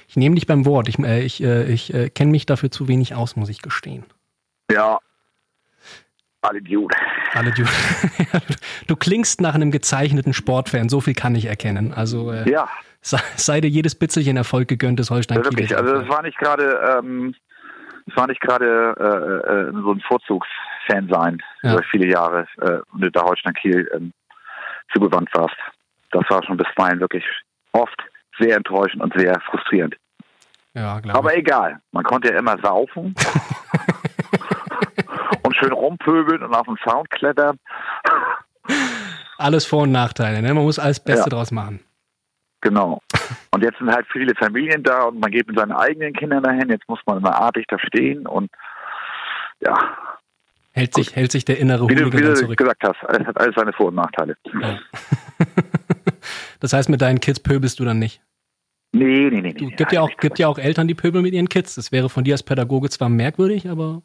Ich nehme dich beim Wort. Ich, äh, ich, äh, ich äh, kenne mich dafür zu wenig aus, muss ich gestehen. Ja, alle Dude. Alle Dude. du klingst nach einem gezeichneten Sportfan, so viel kann ich erkennen. Also äh, ja. sei, sei, dir jedes Bitzelchen Erfolg gegönnt des Holstein ja, Wirklich, also das war nicht gerade ähm, das war nicht gerade äh, äh, so ein Vorzugsfan sein ja. über viele Jahre, äh, mit der Holstein Kiel ähm, zugewandt warst. Das war schon bisweilen wirklich oft sehr enttäuschend und sehr frustrierend. Ja, Aber egal, man konnte ja immer saufen. und schön rumpöbeln und auf den Sound klettern. Alles Vor- und Nachteile, ne? Man muss alles Beste ja. draus machen. Genau. Und jetzt sind halt viele Familien da und man geht mit seinen eigenen Kindern dahin. Jetzt muss man immer artig da stehen und ja. Hält sich, hält sich der innere Wie du, wie du zurück. gesagt hast, alles hat alles seine Vor- und Nachteile. Ja. das heißt, mit deinen Kids pöbelst du dann nicht? Nee, nee, nee. Du, gibt, ja auch, gibt ja auch Eltern, die pöbeln mit ihren Kids. Das wäre von dir als Pädagoge zwar merkwürdig, aber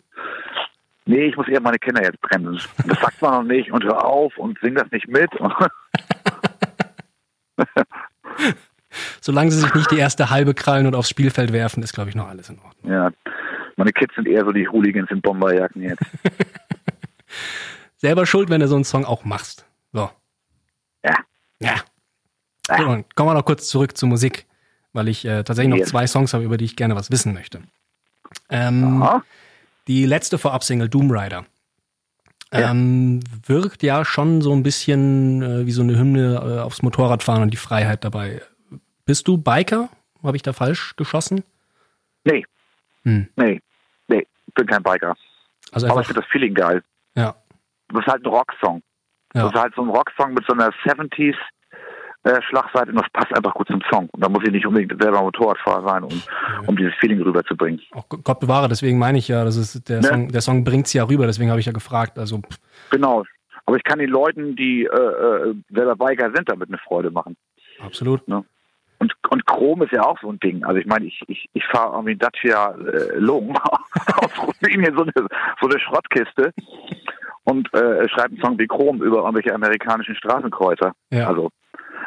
nee, ich muss eher meine Kinder jetzt bremsen. Das sagt man noch nicht und hör auf und sing das nicht mit. Solange sie sich nicht die erste halbe krallen und aufs Spielfeld werfen, ist, glaube ich, noch alles in Ordnung. Ja, meine Kids sind eher so die Hooligans in Bomberjacken jetzt. Selber schuld, wenn du so einen Song auch machst. So. Ja. Ja. So, kommen wir noch kurz zurück zur Musik, weil ich äh, tatsächlich noch zwei Songs habe, über die ich gerne was wissen möchte. Ähm, die letzte Vorab-Single, Doom Rider, Ja. ähm, wirkt ja schon so ein bisschen äh, wie so eine Hymne äh, aufs Motorradfahren und die Freiheit dabei. Bist du Biker? Habe ich da falsch geschossen? Nee. Hm. Nee. Nee, bin kein Biker. Also Aber ich finde das Feeling geil. ja, Das ist halt ein Rocksong. Ja. Das ist halt so ein Rocksong mit so einer 70s äh, Schlagseite und das passt einfach gut zum Song. Und da muss ich nicht unbedingt selber Motorradfahrer sein, um, um dieses Feeling rüberzubringen. auch Gott bewahre, deswegen meine ich ja, das ist der Ne? Song, der Song bringt's ja rüber, deswegen habe ich ja gefragt. Also pff, Genau. Aber ich kann den Leuten, die äh, äh, selber Biker sind, damit eine Freude machen. absolut. Und, und Chrom ist ja auch so ein Ding. Also ich meine, ich, ich, ich fahre irgendwie Dacia äh, Long aus Rumänien, so eine, so eine Schrottkiste und äh, schreibe einen Song wie Chrom über irgendwelche amerikanischen Straßenkreuzer. Ja. Also,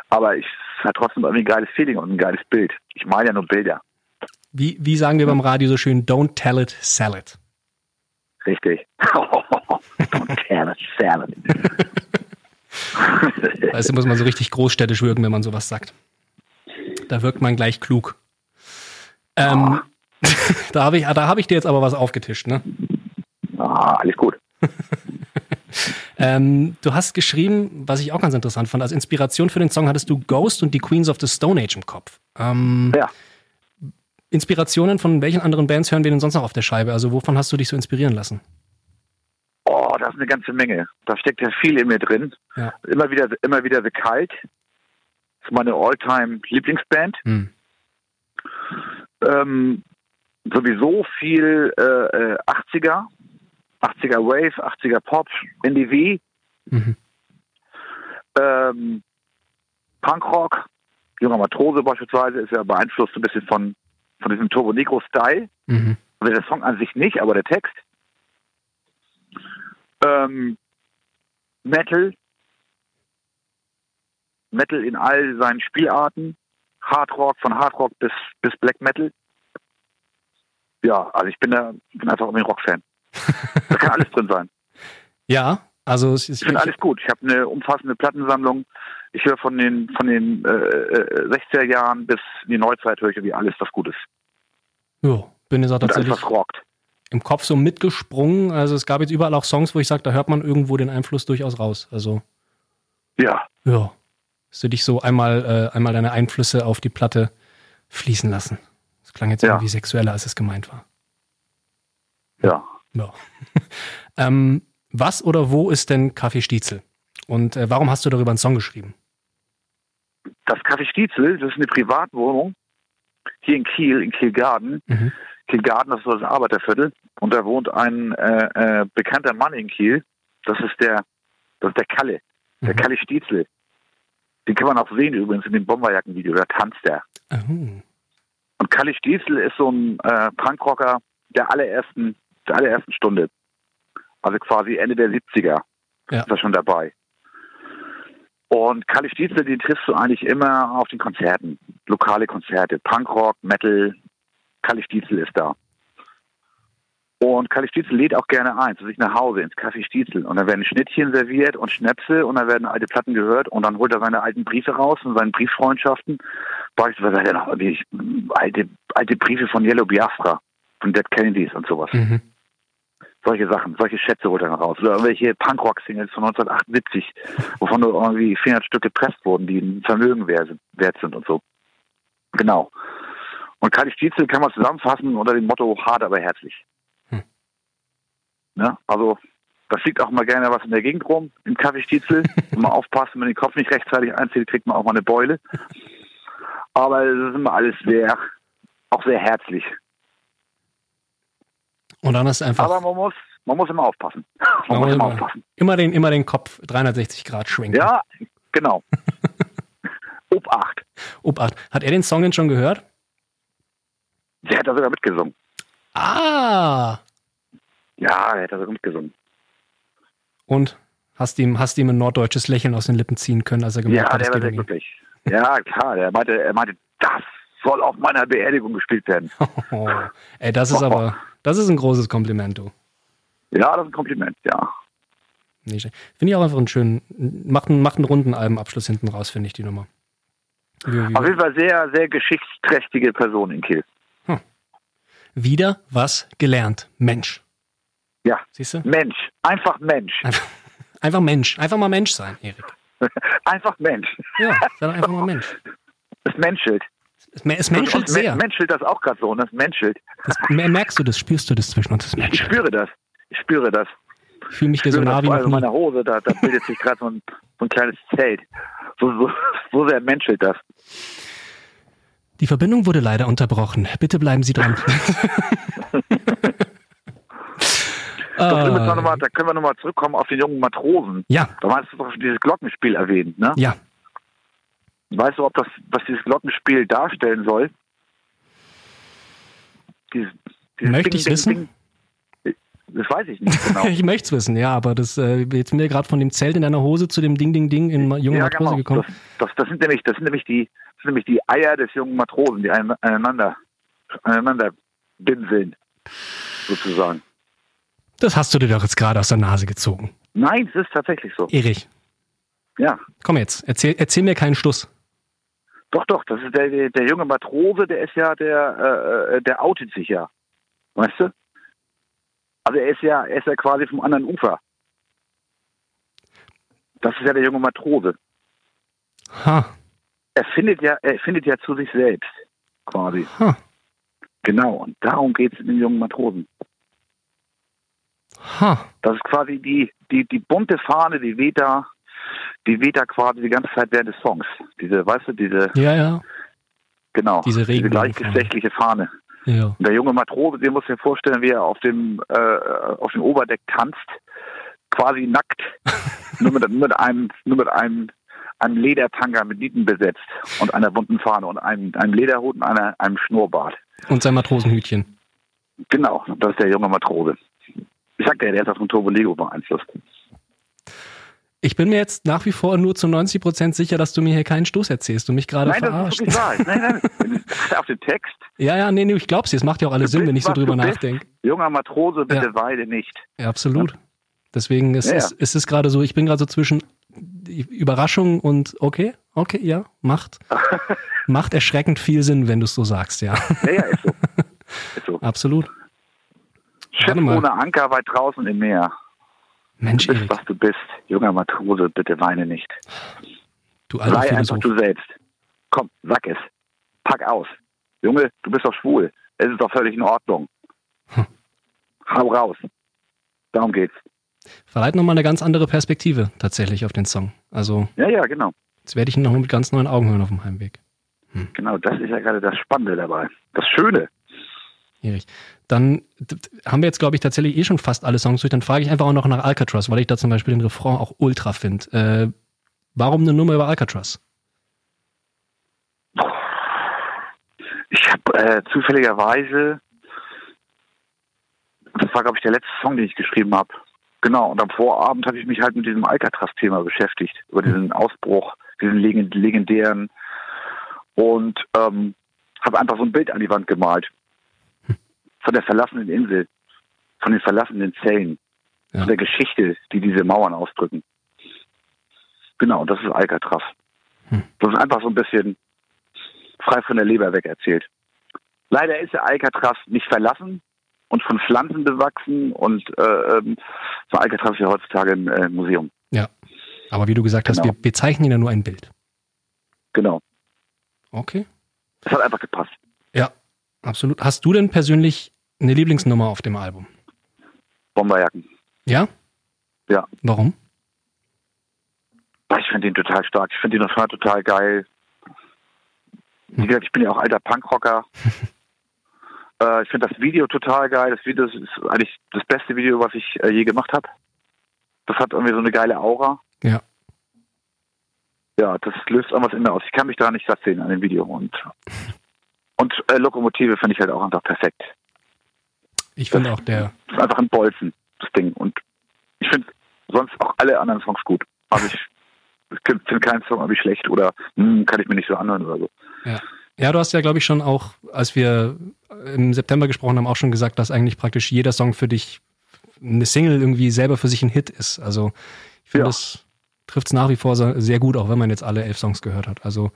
aber ich es hat trotzdem irgendwie ein geiles Feeling und ein geiles Bild. Ich male ja nur Bilder. Wie, wie sagen wir beim Radio so schön, don't tell it, sell it. Richtig. Don't tell us, salad. Also muss man so richtig großstädtisch wirken, wenn man sowas sagt. Da wirkt man gleich klug. Ähm, da habe ich, da hab ich dir jetzt aber was aufgetischt, ne? ah, alles gut. Ähm, du hast geschrieben, was ich auch ganz interessant fand, als Inspiration für den Song hattest du Ghost und die Queens of the Stone Age im Kopf. Ähm, Ja. Inspirationen von welchen anderen Bands hören wir denn sonst noch auf der Scheibe? Also wovon hast du dich so inspirieren lassen? Oh, das ist eine ganze Menge. Da steckt ja viel in mir drin. Ja. Immer wieder, immer wieder The Kalt. Ist meine Alltime Lieblingsband. Hm. Ähm, sowieso viel äh, äh, 80er, 80er Wave, 80er Pop, NDW, Mhm. ähm, Punkrock, junger Matrose beispielsweise ist ja beeinflusst ein bisschen von, von diesem Turbo Negro Style. Mhm. Also der Song an sich nicht, aber der Text. Ähm, Metal. Metal in all seinen Spielarten. Hardrock, von Hardrock bis, bis Black Metal. Ja, also ich bin da, bin einfach ein Rockfan. Da kann alles drin sein. Ja, also es ist Ich finde alles gut. Ich habe eine umfassende Plattensammlung. Ich höre von den von den äh, äh, 60er Jahren bis in die Neuzeit höre ich irgendwie alles, was gut ist. ja, bin jetzt auch Und alles, tatsächlich was rockt. im Kopf so mitgesprungen. Also es gab jetzt überall auch Songs, wo ich sage, da hört man irgendwo den Einfluss durchaus raus. Also Ja, ja, hast du dich so einmal, äh, einmal deine Einflüsse auf die Platte fließen lassen. Das klang jetzt Ja. irgendwie sexueller, als es gemeint war. ja. Ja. ähm, was oder wo ist denn Kaffee Stiezel? Und äh, warum hast du darüber einen Song geschrieben? Das Café Stiezel, das ist eine Privatwohnung hier in Kiel, in Kielgarden. Mhm. Kielgarden, das ist so das Arbeiterviertel. Und da wohnt ein äh, äh, bekannter Mann in Kiel. Das ist der, das ist der Kalle, der Mhm. Kalle Stiezel. Den kann man auch sehen übrigens in dem Bomberjackenvideo, da tanzt er. Oh. Und Kalle Stiezel ist so ein äh, Punkrocker der allerersten, der allerersten Stunde. Also quasi Ende der 70er Ja. ist er schon dabei. Und Kalle Stiezel, den triffst du eigentlich immer auf den Konzerten. Lokale Konzerte. Punkrock, Metal. Kalle Stiezel ist da. Und Kalle Stiezel lädt auch gerne ein zu sich nach Hause ins Café Stiezel. Und da werden Schnittchen serviert und Schnäpse und dann werden alte Platten gehört und dann holt er seine alten Briefe raus und seine Brieffreundschaften. Beispielsweise hat er noch alte, alte Briefe von Yellow Biafra, von Dead Kennedys und sowas. Mhm. Solche Sachen, solche Schätze holt er noch raus. Oder irgendwelche Punkrock-Singles von 1978, wovon nur irgendwie 400 Stück gepresst wurden, die ein Vermögen wert sind, wert sind und so. Genau. Und Kali Stiezel kann man zusammenfassen unter dem Motto hart, aber herzlich. Ne? Also, da fliegt auch mal gerne was in der Gegend rum, im Kaffee Stiezel. Wenn man aufpasst, wenn man den Kopf nicht rechtzeitig einzieht, kriegt man auch mal eine Beule. Aber es ist immer alles sehr, auch sehr herzlich. Und dann ist einfach Aber man muss, man muss immer aufpassen. Man muss immer aufpassen. immer den, immer den Kopf 360 Grad schwenken. Ja, genau. Obacht. Obacht. Hat er den Song denn schon gehört? Der hat da sogar mitgesungen. Ah, Ja, er hat also mitgesungen. Und hast ihm, hast ihm ein norddeutsches Lächeln aus den Lippen ziehen können, als er gemerkt ja, hat, der war sehr glücklich. Ja, klar, der meinte, er meinte, das soll auf meiner Beerdigung gespielt werden. Oh, ey, das ist aber, das ist ein großes Kompliment, du. Ja, das ist ein Kompliment, ja. Nee, Finde ich auch einfach einen schönen, macht einen, macht einen runden Albenabschluss hinten raus, finde ich, die Nummer. Wie, wie, Auf jeden Fall sehr, sehr geschichtsträchtige Person in Kiel. Hm. Wieder was gelernt. Mensch. Ja. Siehst du? Mensch. Einfach Mensch. Einfach, einfach Mensch. Einfach mal Mensch sein, Erik. einfach Mensch. Ja, sei doch einfach mal Mensch. Es menschelt. Es, es menschelt und, sehr. menschelt das auch gerade so, und ne? das menschelt. Das, merkst du das? Spürst du das zwischen uns? Das menschelt. Ich spüre das. Ich spüre das. Ich fühle mich hier so nah wie noch nie. Meiner Hose, da, da bildet sich gerade so ein, so ein kleines Zelt. So, so, so sehr menschelt das. Die Verbindung wurde leider unterbrochen. Bitte bleiben Sie dran. Doch, uh, noch mal, da können wir nochmal zurückkommen auf den jungen Matrosen. Ja. Da meinst du doch dieses Glockenspiel erwähnt, ne? Ja. Weißt du, ob das, was dieses Glockenspiel darstellen soll? Dieses, dieses Möchte ich wissen? Ding, das weiß ich nicht genau. ich möchte es wissen, ja, aber das äh, jetzt mir gerade von dem Zelt in deiner Hose zu dem Ding, Ding, Ding in junge ja, Matrose genau. gekommen. Das, das, das, sind nämlich, das sind nämlich die, das sind nämlich die Eier des jungen Matrosen, die aneinander, aneinander binseln, sozusagen. Das hast du dir doch jetzt gerade aus der Nase gezogen. Nein, es ist tatsächlich so. Erich. Ja. Komm jetzt, erzähl, erzähl mir keinen Schluss. Doch, doch, das ist der, der, der junge Matrose, der ist ja, der, äh, der outet sich ja. Weißt du? Also er ist ja, er ist ja quasi vom anderen Ufer. Das ist ja der junge Matrose. Ha. Er findet ja, er findet ja zu sich selbst, quasi. Ha. Genau, und darum geht es in den jungen Matrosen. Ha. Das ist quasi die, die, die bunte Fahne, die weht da, die weht da quasi die ganze Zeit während des Songs. Diese, weißt du, diese. Ja, ja. Genau. Diese, diese gleichgeschlechtliche Fahne. Ja. Und der junge Matrose, den muss ich mir vorstellen, wie er auf dem, äh, auf dem Oberdeck tanzt, quasi nackt, nur mit, mit einem, nur mit einem, einem Ledertanga mit Nieten besetzt und einer bunten Fahne und einem, einem Lederhut und einer, einem Schnurrbart. Und sein Matrosenhütchen. Genau, das ist der junge Matrose. Ich sagte ja, der ist auf dem Turbo Lego beeinflusst. Ich bin mir jetzt nach wie vor nur zu 90 Prozent sicher, dass du mir hier keinen Stoß erzählst und mich gerade verarscht. Nein, das ist Nein, nein, auf den Text. Ja, ja, nee, nee, ich glaub's dir. Es macht ja auch alles Sinn, wenn ich so drüber nachdenke. Junger Matrose, bitte ja. weide nicht. Ja, absolut. Deswegen ist, ja, ja. Ist, ist es gerade so, ich bin gerade so zwischen Überraschung und okay, okay, ja, macht, macht erschreckend viel Sinn, wenn du es so sagst, ja. Ja, ja, ist so. Ist so. Absolut. Schiff ohne Anker weit draußen im Meer. Mensch, du bist, was du bist. Junger Matrose, bitte weine nicht. Du alter Sei Philosoph. einfach du selbst. Komm, sag es. Pack aus. Junge, du bist doch schwul. Es ist doch völlig in Ordnung. Hm. Hau raus. Darum geht's. Verleiht nochmal eine ganz andere Perspektive tatsächlich auf den Song. Also. Ja, ja, genau. Jetzt werde ich ihn noch mit ganz neuen Augen hören auf dem Heimweg. Hm. Genau, das ist ja gerade das Spannende dabei. Das Schöne. Erich. Dann haben wir jetzt, glaube ich, tatsächlich eh schon fast alle Songs durch. Dann frage ich einfach auch noch nach Alcatraz, weil ich da zum Beispiel den Refrain auch ultra finde. Äh, warum eine Nummer über Alcatraz? Ich habe äh, zufälligerweise, das war, glaube ich, der letzte Song, den ich geschrieben habe. Genau, und am Vorabend habe ich mich halt mit diesem Alcatraz-Thema beschäftigt, über diesen. Ausbruch, diesen legendären und ähm, habe einfach so ein Bild an die Wand gemalt von der verlassenen Insel, von den verlassenen Zellen, ja. von der Geschichte, die diese Mauern ausdrücken. Genau, das ist Alcatraz. Hm. Das ist einfach so ein bisschen frei von der Leber weg erzählt. Leider ist der Alcatraz nicht verlassen und von Pflanzen bewachsen und äh, ähm, so Alcatraz ist ja heutzutage ein äh, Museum. Ja, aber wie du gesagt genau. hast, wir, wir zeichnen ja nur ein Bild. Genau. Okay. Das hat einfach gepasst. Ja, absolut. Hast du denn persönlich eine Lieblingsnummer auf dem Album? Bomberjacken. Ja? Ja. Warum? Ich finde ihn total stark. Ich finde ihn total geil. Wie gesagt, ich bin ja auch alter Punkrocker. äh, ich finde das Video total geil. Das Video ist eigentlich das beste Video, was ich äh, je gemacht habe. Das hat irgendwie so eine geile Aura. Ja. Ja, das löst irgendwas in mir aus. Ich kann mich da nicht satt sehen an dem Video. Und, und äh, Lokomotive finde ich halt auch einfach perfekt. Ich finde auch der. Das ist einfach ein Bolzen, das Ding. Und ich finde sonst auch alle anderen Songs gut. Also ich finde keinen Song irgendwie schlecht oder hm, kann ich mir nicht so anhören oder so. Ja. Ja, du hast ja, glaube ich, schon auch, als wir im September gesprochen haben, auch schon gesagt, dass eigentlich praktisch jeder Song für dich eine Single irgendwie selber für sich ein Hit ist. Also ich finde, ja. das trifft es nach wie vor sehr gut, auch wenn man jetzt alle elf Songs gehört hat. Also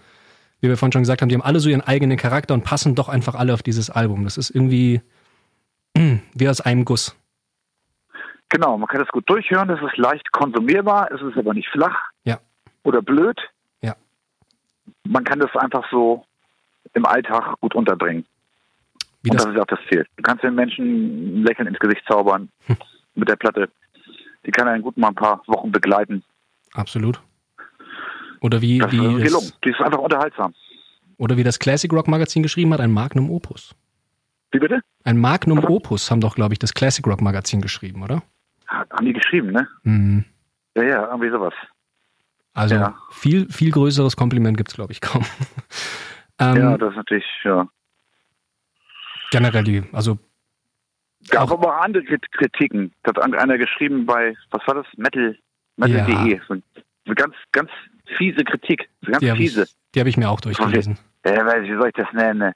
wie wir vorhin schon gesagt haben, die haben alle so ihren eigenen Charakter und passen doch einfach alle auf dieses Album. Das ist irgendwie wie aus einem Guss. Genau, man kann das gut durchhören, es ist leicht konsumierbar, es ist aber nicht flach ja. oder blöd. Ja. Man kann das einfach so im Alltag gut unterbringen. Wie und das, das ist auch das Ziel. Du kannst den Menschen ein Lächeln ins Gesicht zaubern hm. mit der Platte. Die kann einen gut mal ein paar Wochen begleiten. Absolut. Oder wie, das wie ist gelungen. Die ist einfach unterhaltsam. Oder wie das Classic Rock Magazin geschrieben hat, ein Magnum Opus. Wie bitte? Ein Magnum Was? Opus haben doch, glaube ich, das Classic Rock Magazin geschrieben, oder? Haben die geschrieben, ne? Mhm. Ja, ja, irgendwie sowas. Also ja. viel, viel größeres Kompliment gibt es, glaube ich, kaum. ähm, ja, das ist natürlich, ja. Generell die, also. Gab aber auch andere Kritiken. Da hat einer geschrieben bei, was war das? Metal, metal.de. Ja. So eine ganz, ganz fiese Kritik. So ganz die fiese. Ich, die habe ich mir auch durchgelesen. Ja, wie soll ich das nennen?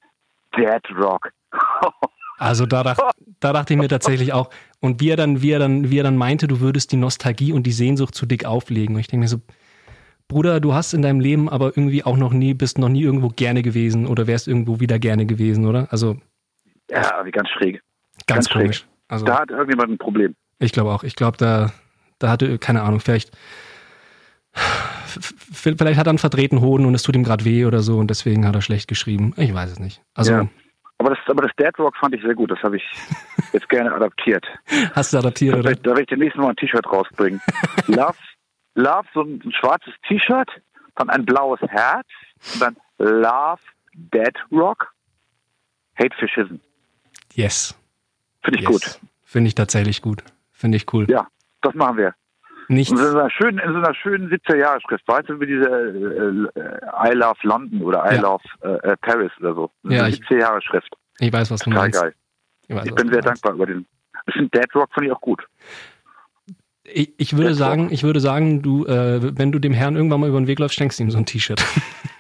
Dead Rock. Also da, dacht, da dachte ich mir tatsächlich auch, und wie er dann, wie er dann, wie er dann meinte, du würdest die Nostalgie und die Sehnsucht zu dick auflegen. Und ich denke mir so, Bruder, du hast in deinem Leben aber irgendwie auch noch nie, bist noch nie irgendwo gerne gewesen oder wärst irgendwo wieder gerne gewesen, oder? Also. Ja, wie ganz schräg. Ganz, ganz komisch. Schräg. Also, da hat irgendjemand ein Problem. Ich glaube auch. Ich glaube, da, da hatte, keine Ahnung, vielleicht, vielleicht hat er einen verdrehten Hoden und es tut ihm gerade weh oder so und deswegen hat er schlecht geschrieben. Ich weiß es nicht. Also. Ja. Aber das, aber das Dead Rock fand ich sehr gut. Das habe ich jetzt gerne adaptiert. Hast du adaptiert, oder? Da werde ich demnächst mal ein T-Shirt rausbringen. Love, Love, so ein, ein schwarzes T-Shirt, dann ein blaues Herz und dann Love, Dead Rock, Hate Fascism. Yes. Finde ich yes. gut. Finde ich tatsächlich gut. Finde ich cool. Ja, das machen wir. Nichts. In so einer schönen, in so einer schönen 70er-Jahre-Schrift. Weißt du, wie diese äh, äh, I Love London oder I ja. Love äh, äh Paris oder so. Ja, 70er-Jahre-Schrift. Ich weiß, was du Total meinst. geil. Ich, weiß, ich bin sehr dankbar über den. Finde Dead Rock finde ich auch gut. Ich, ich würde Dead sagen, Rock. ich würde sagen, du, äh, wenn du dem Herrn irgendwann mal über den Weg läufst, schenkst du ihm so ein T-Shirt.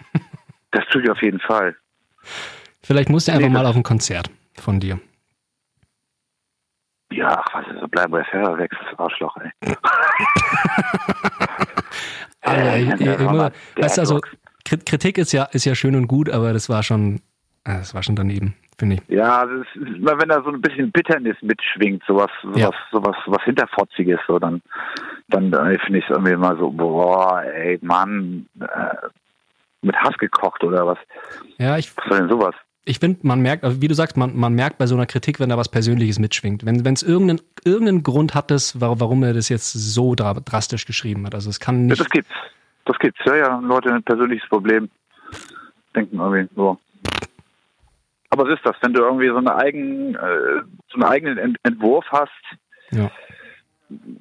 das tue ich auf jeden Fall. Vielleicht musst du einfach nee, mal auf ein Konzert von dir. Ja, ach, was ist so, bleiben bei Ferrer weg, das Arschloch, ey. Alter, ich, ich, immer, weißt du, also Kritik ist ja, ist ja schön und gut, aber das war schon, äh, das war schon daneben, finde ich. Ja, das ist, wenn da so ein bisschen Bitternis mitschwingt, sowas, sowas, ja. sowas, sowas hinterfotziges, so, dann, dann äh, finde ich es irgendwie immer so, boah, ey, Mann, äh, mit Hass gekocht oder was? Ja, ich. Was soll denn sowas? Ich finde, man merkt, also wie du sagst, man, man merkt bei so einer Kritik, wenn da was Persönliches mitschwingt. Wenn es irgendeinen, irgendeinen Grund hat, das, warum er das jetzt so drastisch geschrieben hat. Also es kann nicht. Ja, das gibt's. Das gibt's. Ja, ja, Leute ein persönliches Problem denken irgendwie so. Aber was ist das, wenn du irgendwie so, eine eigen, äh, so einen eigenen Entwurf hast, ja.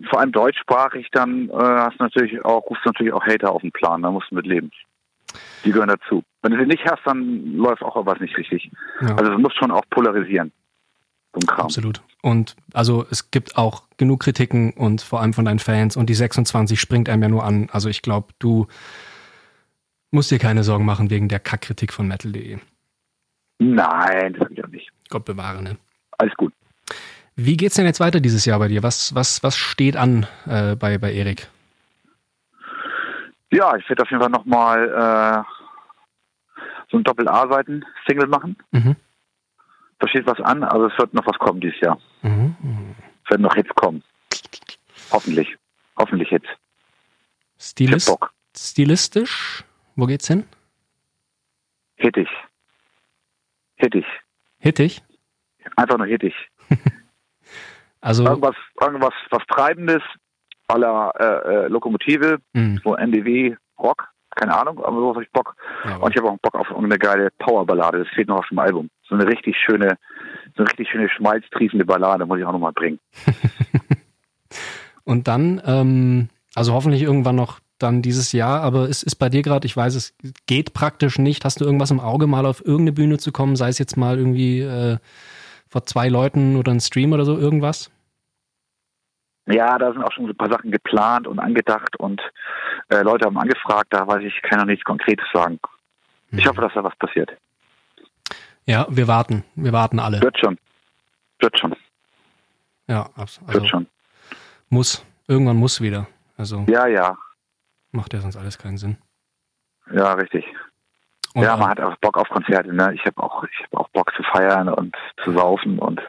vor allem deutschsprachig, dann äh, hast du natürlich auch, rufst du natürlich auch Hater auf den Plan, da musst du mit leben. Die gehören dazu. Wenn du sie nicht hast, dann läuft auch was nicht richtig. Ja. Also es muss schon auch polarisieren. So Absolut. Und also es gibt auch genug Kritiken und vor allem von deinen Fans und die 26 springt einem ja nur an. Also ich glaube, du musst dir keine Sorgen machen wegen der Kackkritik von metal.de. Nein, das habe ich auch nicht. Gott bewahre, ne? Alles gut. Wie geht's denn jetzt weiter dieses Jahr bei dir? Was, was, was steht an äh, bei, bei Erik? Ja, ich werde auf jeden Fall nochmal äh, so ein Doppel-A-Seiten-Single machen. Mhm. Da steht was an, also es wird noch was kommen dieses Jahr. Mhm. Es werden noch Hits kommen. Hoffentlich. Hoffentlich Hits. Stilist stilistisch? Wo geht's hin? Hittig. Hittig. Hittig? Einfach nur hittig. also irgendwas, irgendwas was Treibendes, aller äh, äh, Lokomotive, mhm. so NDW, Rock, keine Ahnung, aber so habe ich Bock. Ja, und ich habe auch Bock auf eine geile Powerballade, das fehlt noch auf dem Album. So eine richtig schöne, so eine richtig schöne schmalztriefende Ballade muss ich auch nochmal bringen. und dann, ähm, also hoffentlich irgendwann noch dann dieses Jahr, aber es ist bei dir gerade, ich weiß, es geht praktisch nicht. Hast du irgendwas im Auge, mal auf irgendeine Bühne zu kommen, sei es jetzt mal irgendwie äh, vor zwei Leuten oder ein Stream oder so irgendwas? Ja, da sind auch schon ein paar Sachen geplant und angedacht und äh, Leute haben angefragt, da weiß ich, kann noch nichts Konkretes sagen. Mhm. Ich hoffe, dass da was passiert. Ja, wir warten. Wir warten alle. Wird schon. Wird schon. Ja, also Wird schon. Muss. Irgendwann muss wieder. Also Ja, ja. macht ja sonst alles keinen Sinn. Ja, richtig. Und, ja, man hat auch Bock auf Konzerte. Ne? Ich habe auch, ich hab auch Bock zu feiern und zu saufen und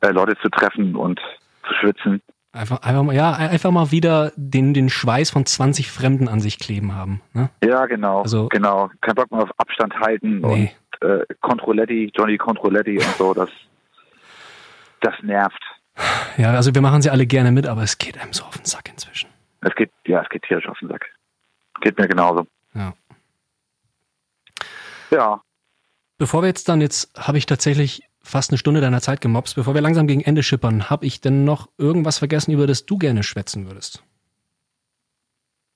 äh, Leute zu treffen und zu schwitzen. Einfach, einfach mal, ja, einfach mal wieder den, den Schweiß von 20 Fremden an sich kleben haben. Ne? Ja, genau. Also- genau. Kein Bock mehr auf Abstand halten Nee. und äh, Controletti, Johnny Controletti und so. Das, das nervt. Ja, also wir machen sie alle gerne mit, aber es geht einem so auf den Sack inzwischen. Es geht, ja, es geht tierisch auf den Sack. Geht mir genauso. Ja. Ja. Bevor wir jetzt dann, jetzt habe ich tatsächlich fast eine Stunde deiner Zeit gemobst, bevor wir langsam gegen Ende schippern, habe ich denn noch irgendwas vergessen, über das du gerne schwätzen würdest?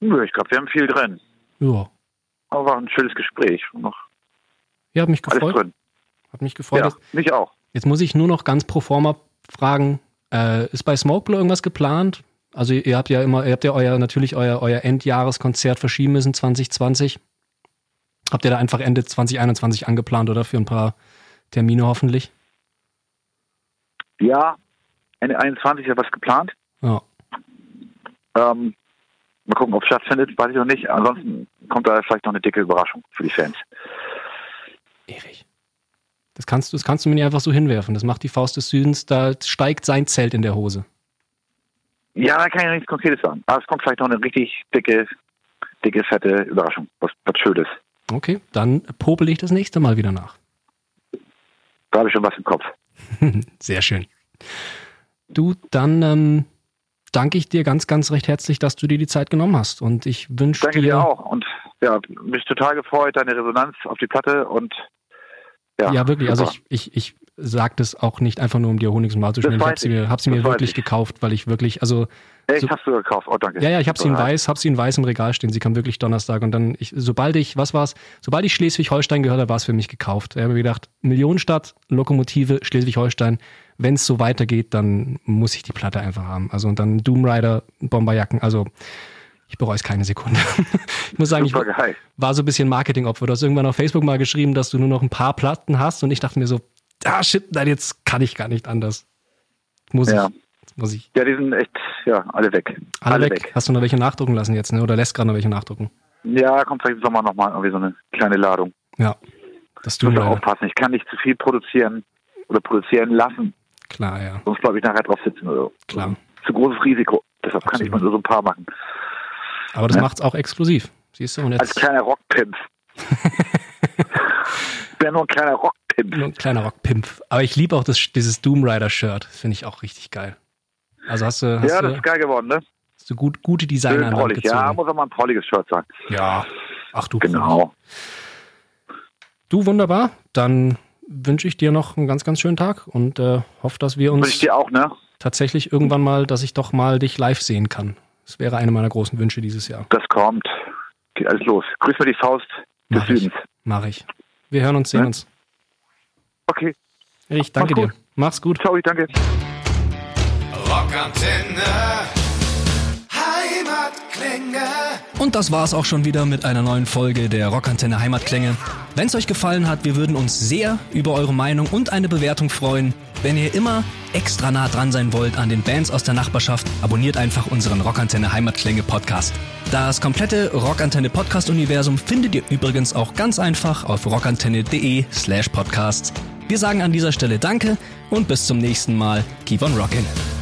Nö, Ich glaube, wir haben viel drin. Ja. Aber war ein schönes Gespräch. Noch Ja, hat mich alles gefreut. drin. Hat mich gefreut. Ja, mich auch. Jetzt muss ich nur noch ganz pro forma fragen, äh, ist bei Smokeblow irgendwas geplant? Also ihr habt ja immer, ihr habt ja euer, natürlich euer, euer Endjahreskonzert verschieben müssen 2020. Habt ihr da einfach Ende 2021 angeplant oder für ein paar Termine hoffentlich? Ja, Ende 21 ist was geplant. Ja. Ähm, mal gucken, ob es stattfindet, weiß ich noch nicht. Ansonsten kommt da vielleicht noch eine dicke Überraschung für die Fans. Ewig. Das kannst du, das kannst du mir nicht einfach so hinwerfen. Das macht die Faust des Südens, da steigt sein Zelt in der Hose. Ja, da kann ich noch nichts Konkretes sagen. Aber es kommt vielleicht noch eine richtig dicke, dicke, fette Überraschung. Was, was Schönes. Okay, dann popel ich das nächste Mal wieder nach. Da habe ich schon was im Kopf. Sehr schön. Du, dann ähm, danke ich dir ganz, ganz recht herzlich, dass du dir die Zeit genommen hast. Und ich wünsche Danke dir dir auch. Und ja, mich total gefreut, deine Resonanz auf die Platte und ja, Ja, wirklich. Also super. ich, ich, ich sag das auch nicht einfach nur, um dir Honig ins Maul zu schmieren. Ich habe sie ich. mir, hab sie mir wirklich ich. gekauft, weil ich wirklich, also Echt, so- hast du gekauft? Oh, danke. ja, ja, ich habe sie in weiß, habe sie in weiß im Regal stehen. Sie kam wirklich Donnerstag und dann, ich, sobald ich, was war's? Sobald ich Schleswig-Holstein gehört habe, war es für mich gekauft. Ich habe mir gedacht, Millionenstadt, Lokomotive, Schleswig-Holstein. Wenn es so weitergeht, dann muss ich die Platte einfach haben. Also und dann Doom Rider, Bomberjacken. Also ich bereue es keine Sekunde. ich muss sagen, ich Super geil. war so ein bisschen Marketingopfer. Du hast irgendwann auf Facebook mal geschrieben, dass du nur noch ein paar Platten hast und ich dachte mir so, ah shit, nein, jetzt kann ich gar nicht anders. Muss Ja. ich. Jetzt muss ich. Ja, die sind echt, ja, alle weg. Alle, weg. Hast du noch welche nachdrucken lassen jetzt, ne? Oder lässt gerade noch welche nachdrucken? Ja, kommt vielleicht im Sommer nochmal irgendwie so eine kleine Ladung. Ja. Das Ich tun muss wir. aufpassen. Ich kann nicht zu viel produzieren oder produzieren lassen, Klar, ja. sonst bleibe ich nachher drauf sitzen oder so. Klar. Zu großes Risiko. Deshalb kann ich Absolut. mal nur so ein paar machen. Aber das Ja. macht's auch exklusiv. Siehst du? Und Als jetzt kleiner Rockpimp. ich bin nur ein kleiner Rockpimp. Nur ein kleiner Rockpimp. Aber ich liebe auch das, dieses Doom Rider Shirt. Finde ich auch richtig geil. Also hast du, hast Ja, du, das ist geil geworden, ne? hast du gut, gute Designer prollig. Ja, gezogen. muss auch mal ein prolliges Shirt sein. Ja. Ach du. Genau. Du, wunderbar. Dann wünsche ich dir noch einen ganz, ganz schönen Tag und äh, hoffe, dass wir Wünsche ich uns dir auch, ne? tatsächlich irgendwann mal, dass ich doch mal dich live sehen kann. Das wäre eine meiner großen Wünsche dieses Jahr. Das kommt. Geht alles los. Grüß mir die Faust des Mach ich. Südens. Mache ich. Wir hören uns, sehen Ne? uns. Okay. Ich danke Mach's dir. Mach's gut. Ciao, danke. Rockantenne. Heimatklänge. Und das war's auch schon wieder mit einer neuen Folge der Rockantenne Heimatklänge. Wenn es euch gefallen hat, wir würden uns sehr über eure Meinung und eine Bewertung freuen. Wenn ihr immer extra nah dran sein wollt an den Bands aus der Nachbarschaft, abonniert einfach unseren Rockantenne Heimatklänge Podcast. Das komplette Rockantenne Podcast Universum findet ihr übrigens auch ganz einfach auf rockantenne.de slash podcasts. Wir sagen an dieser Stelle Danke und bis zum nächsten Mal. Keep on rockin'.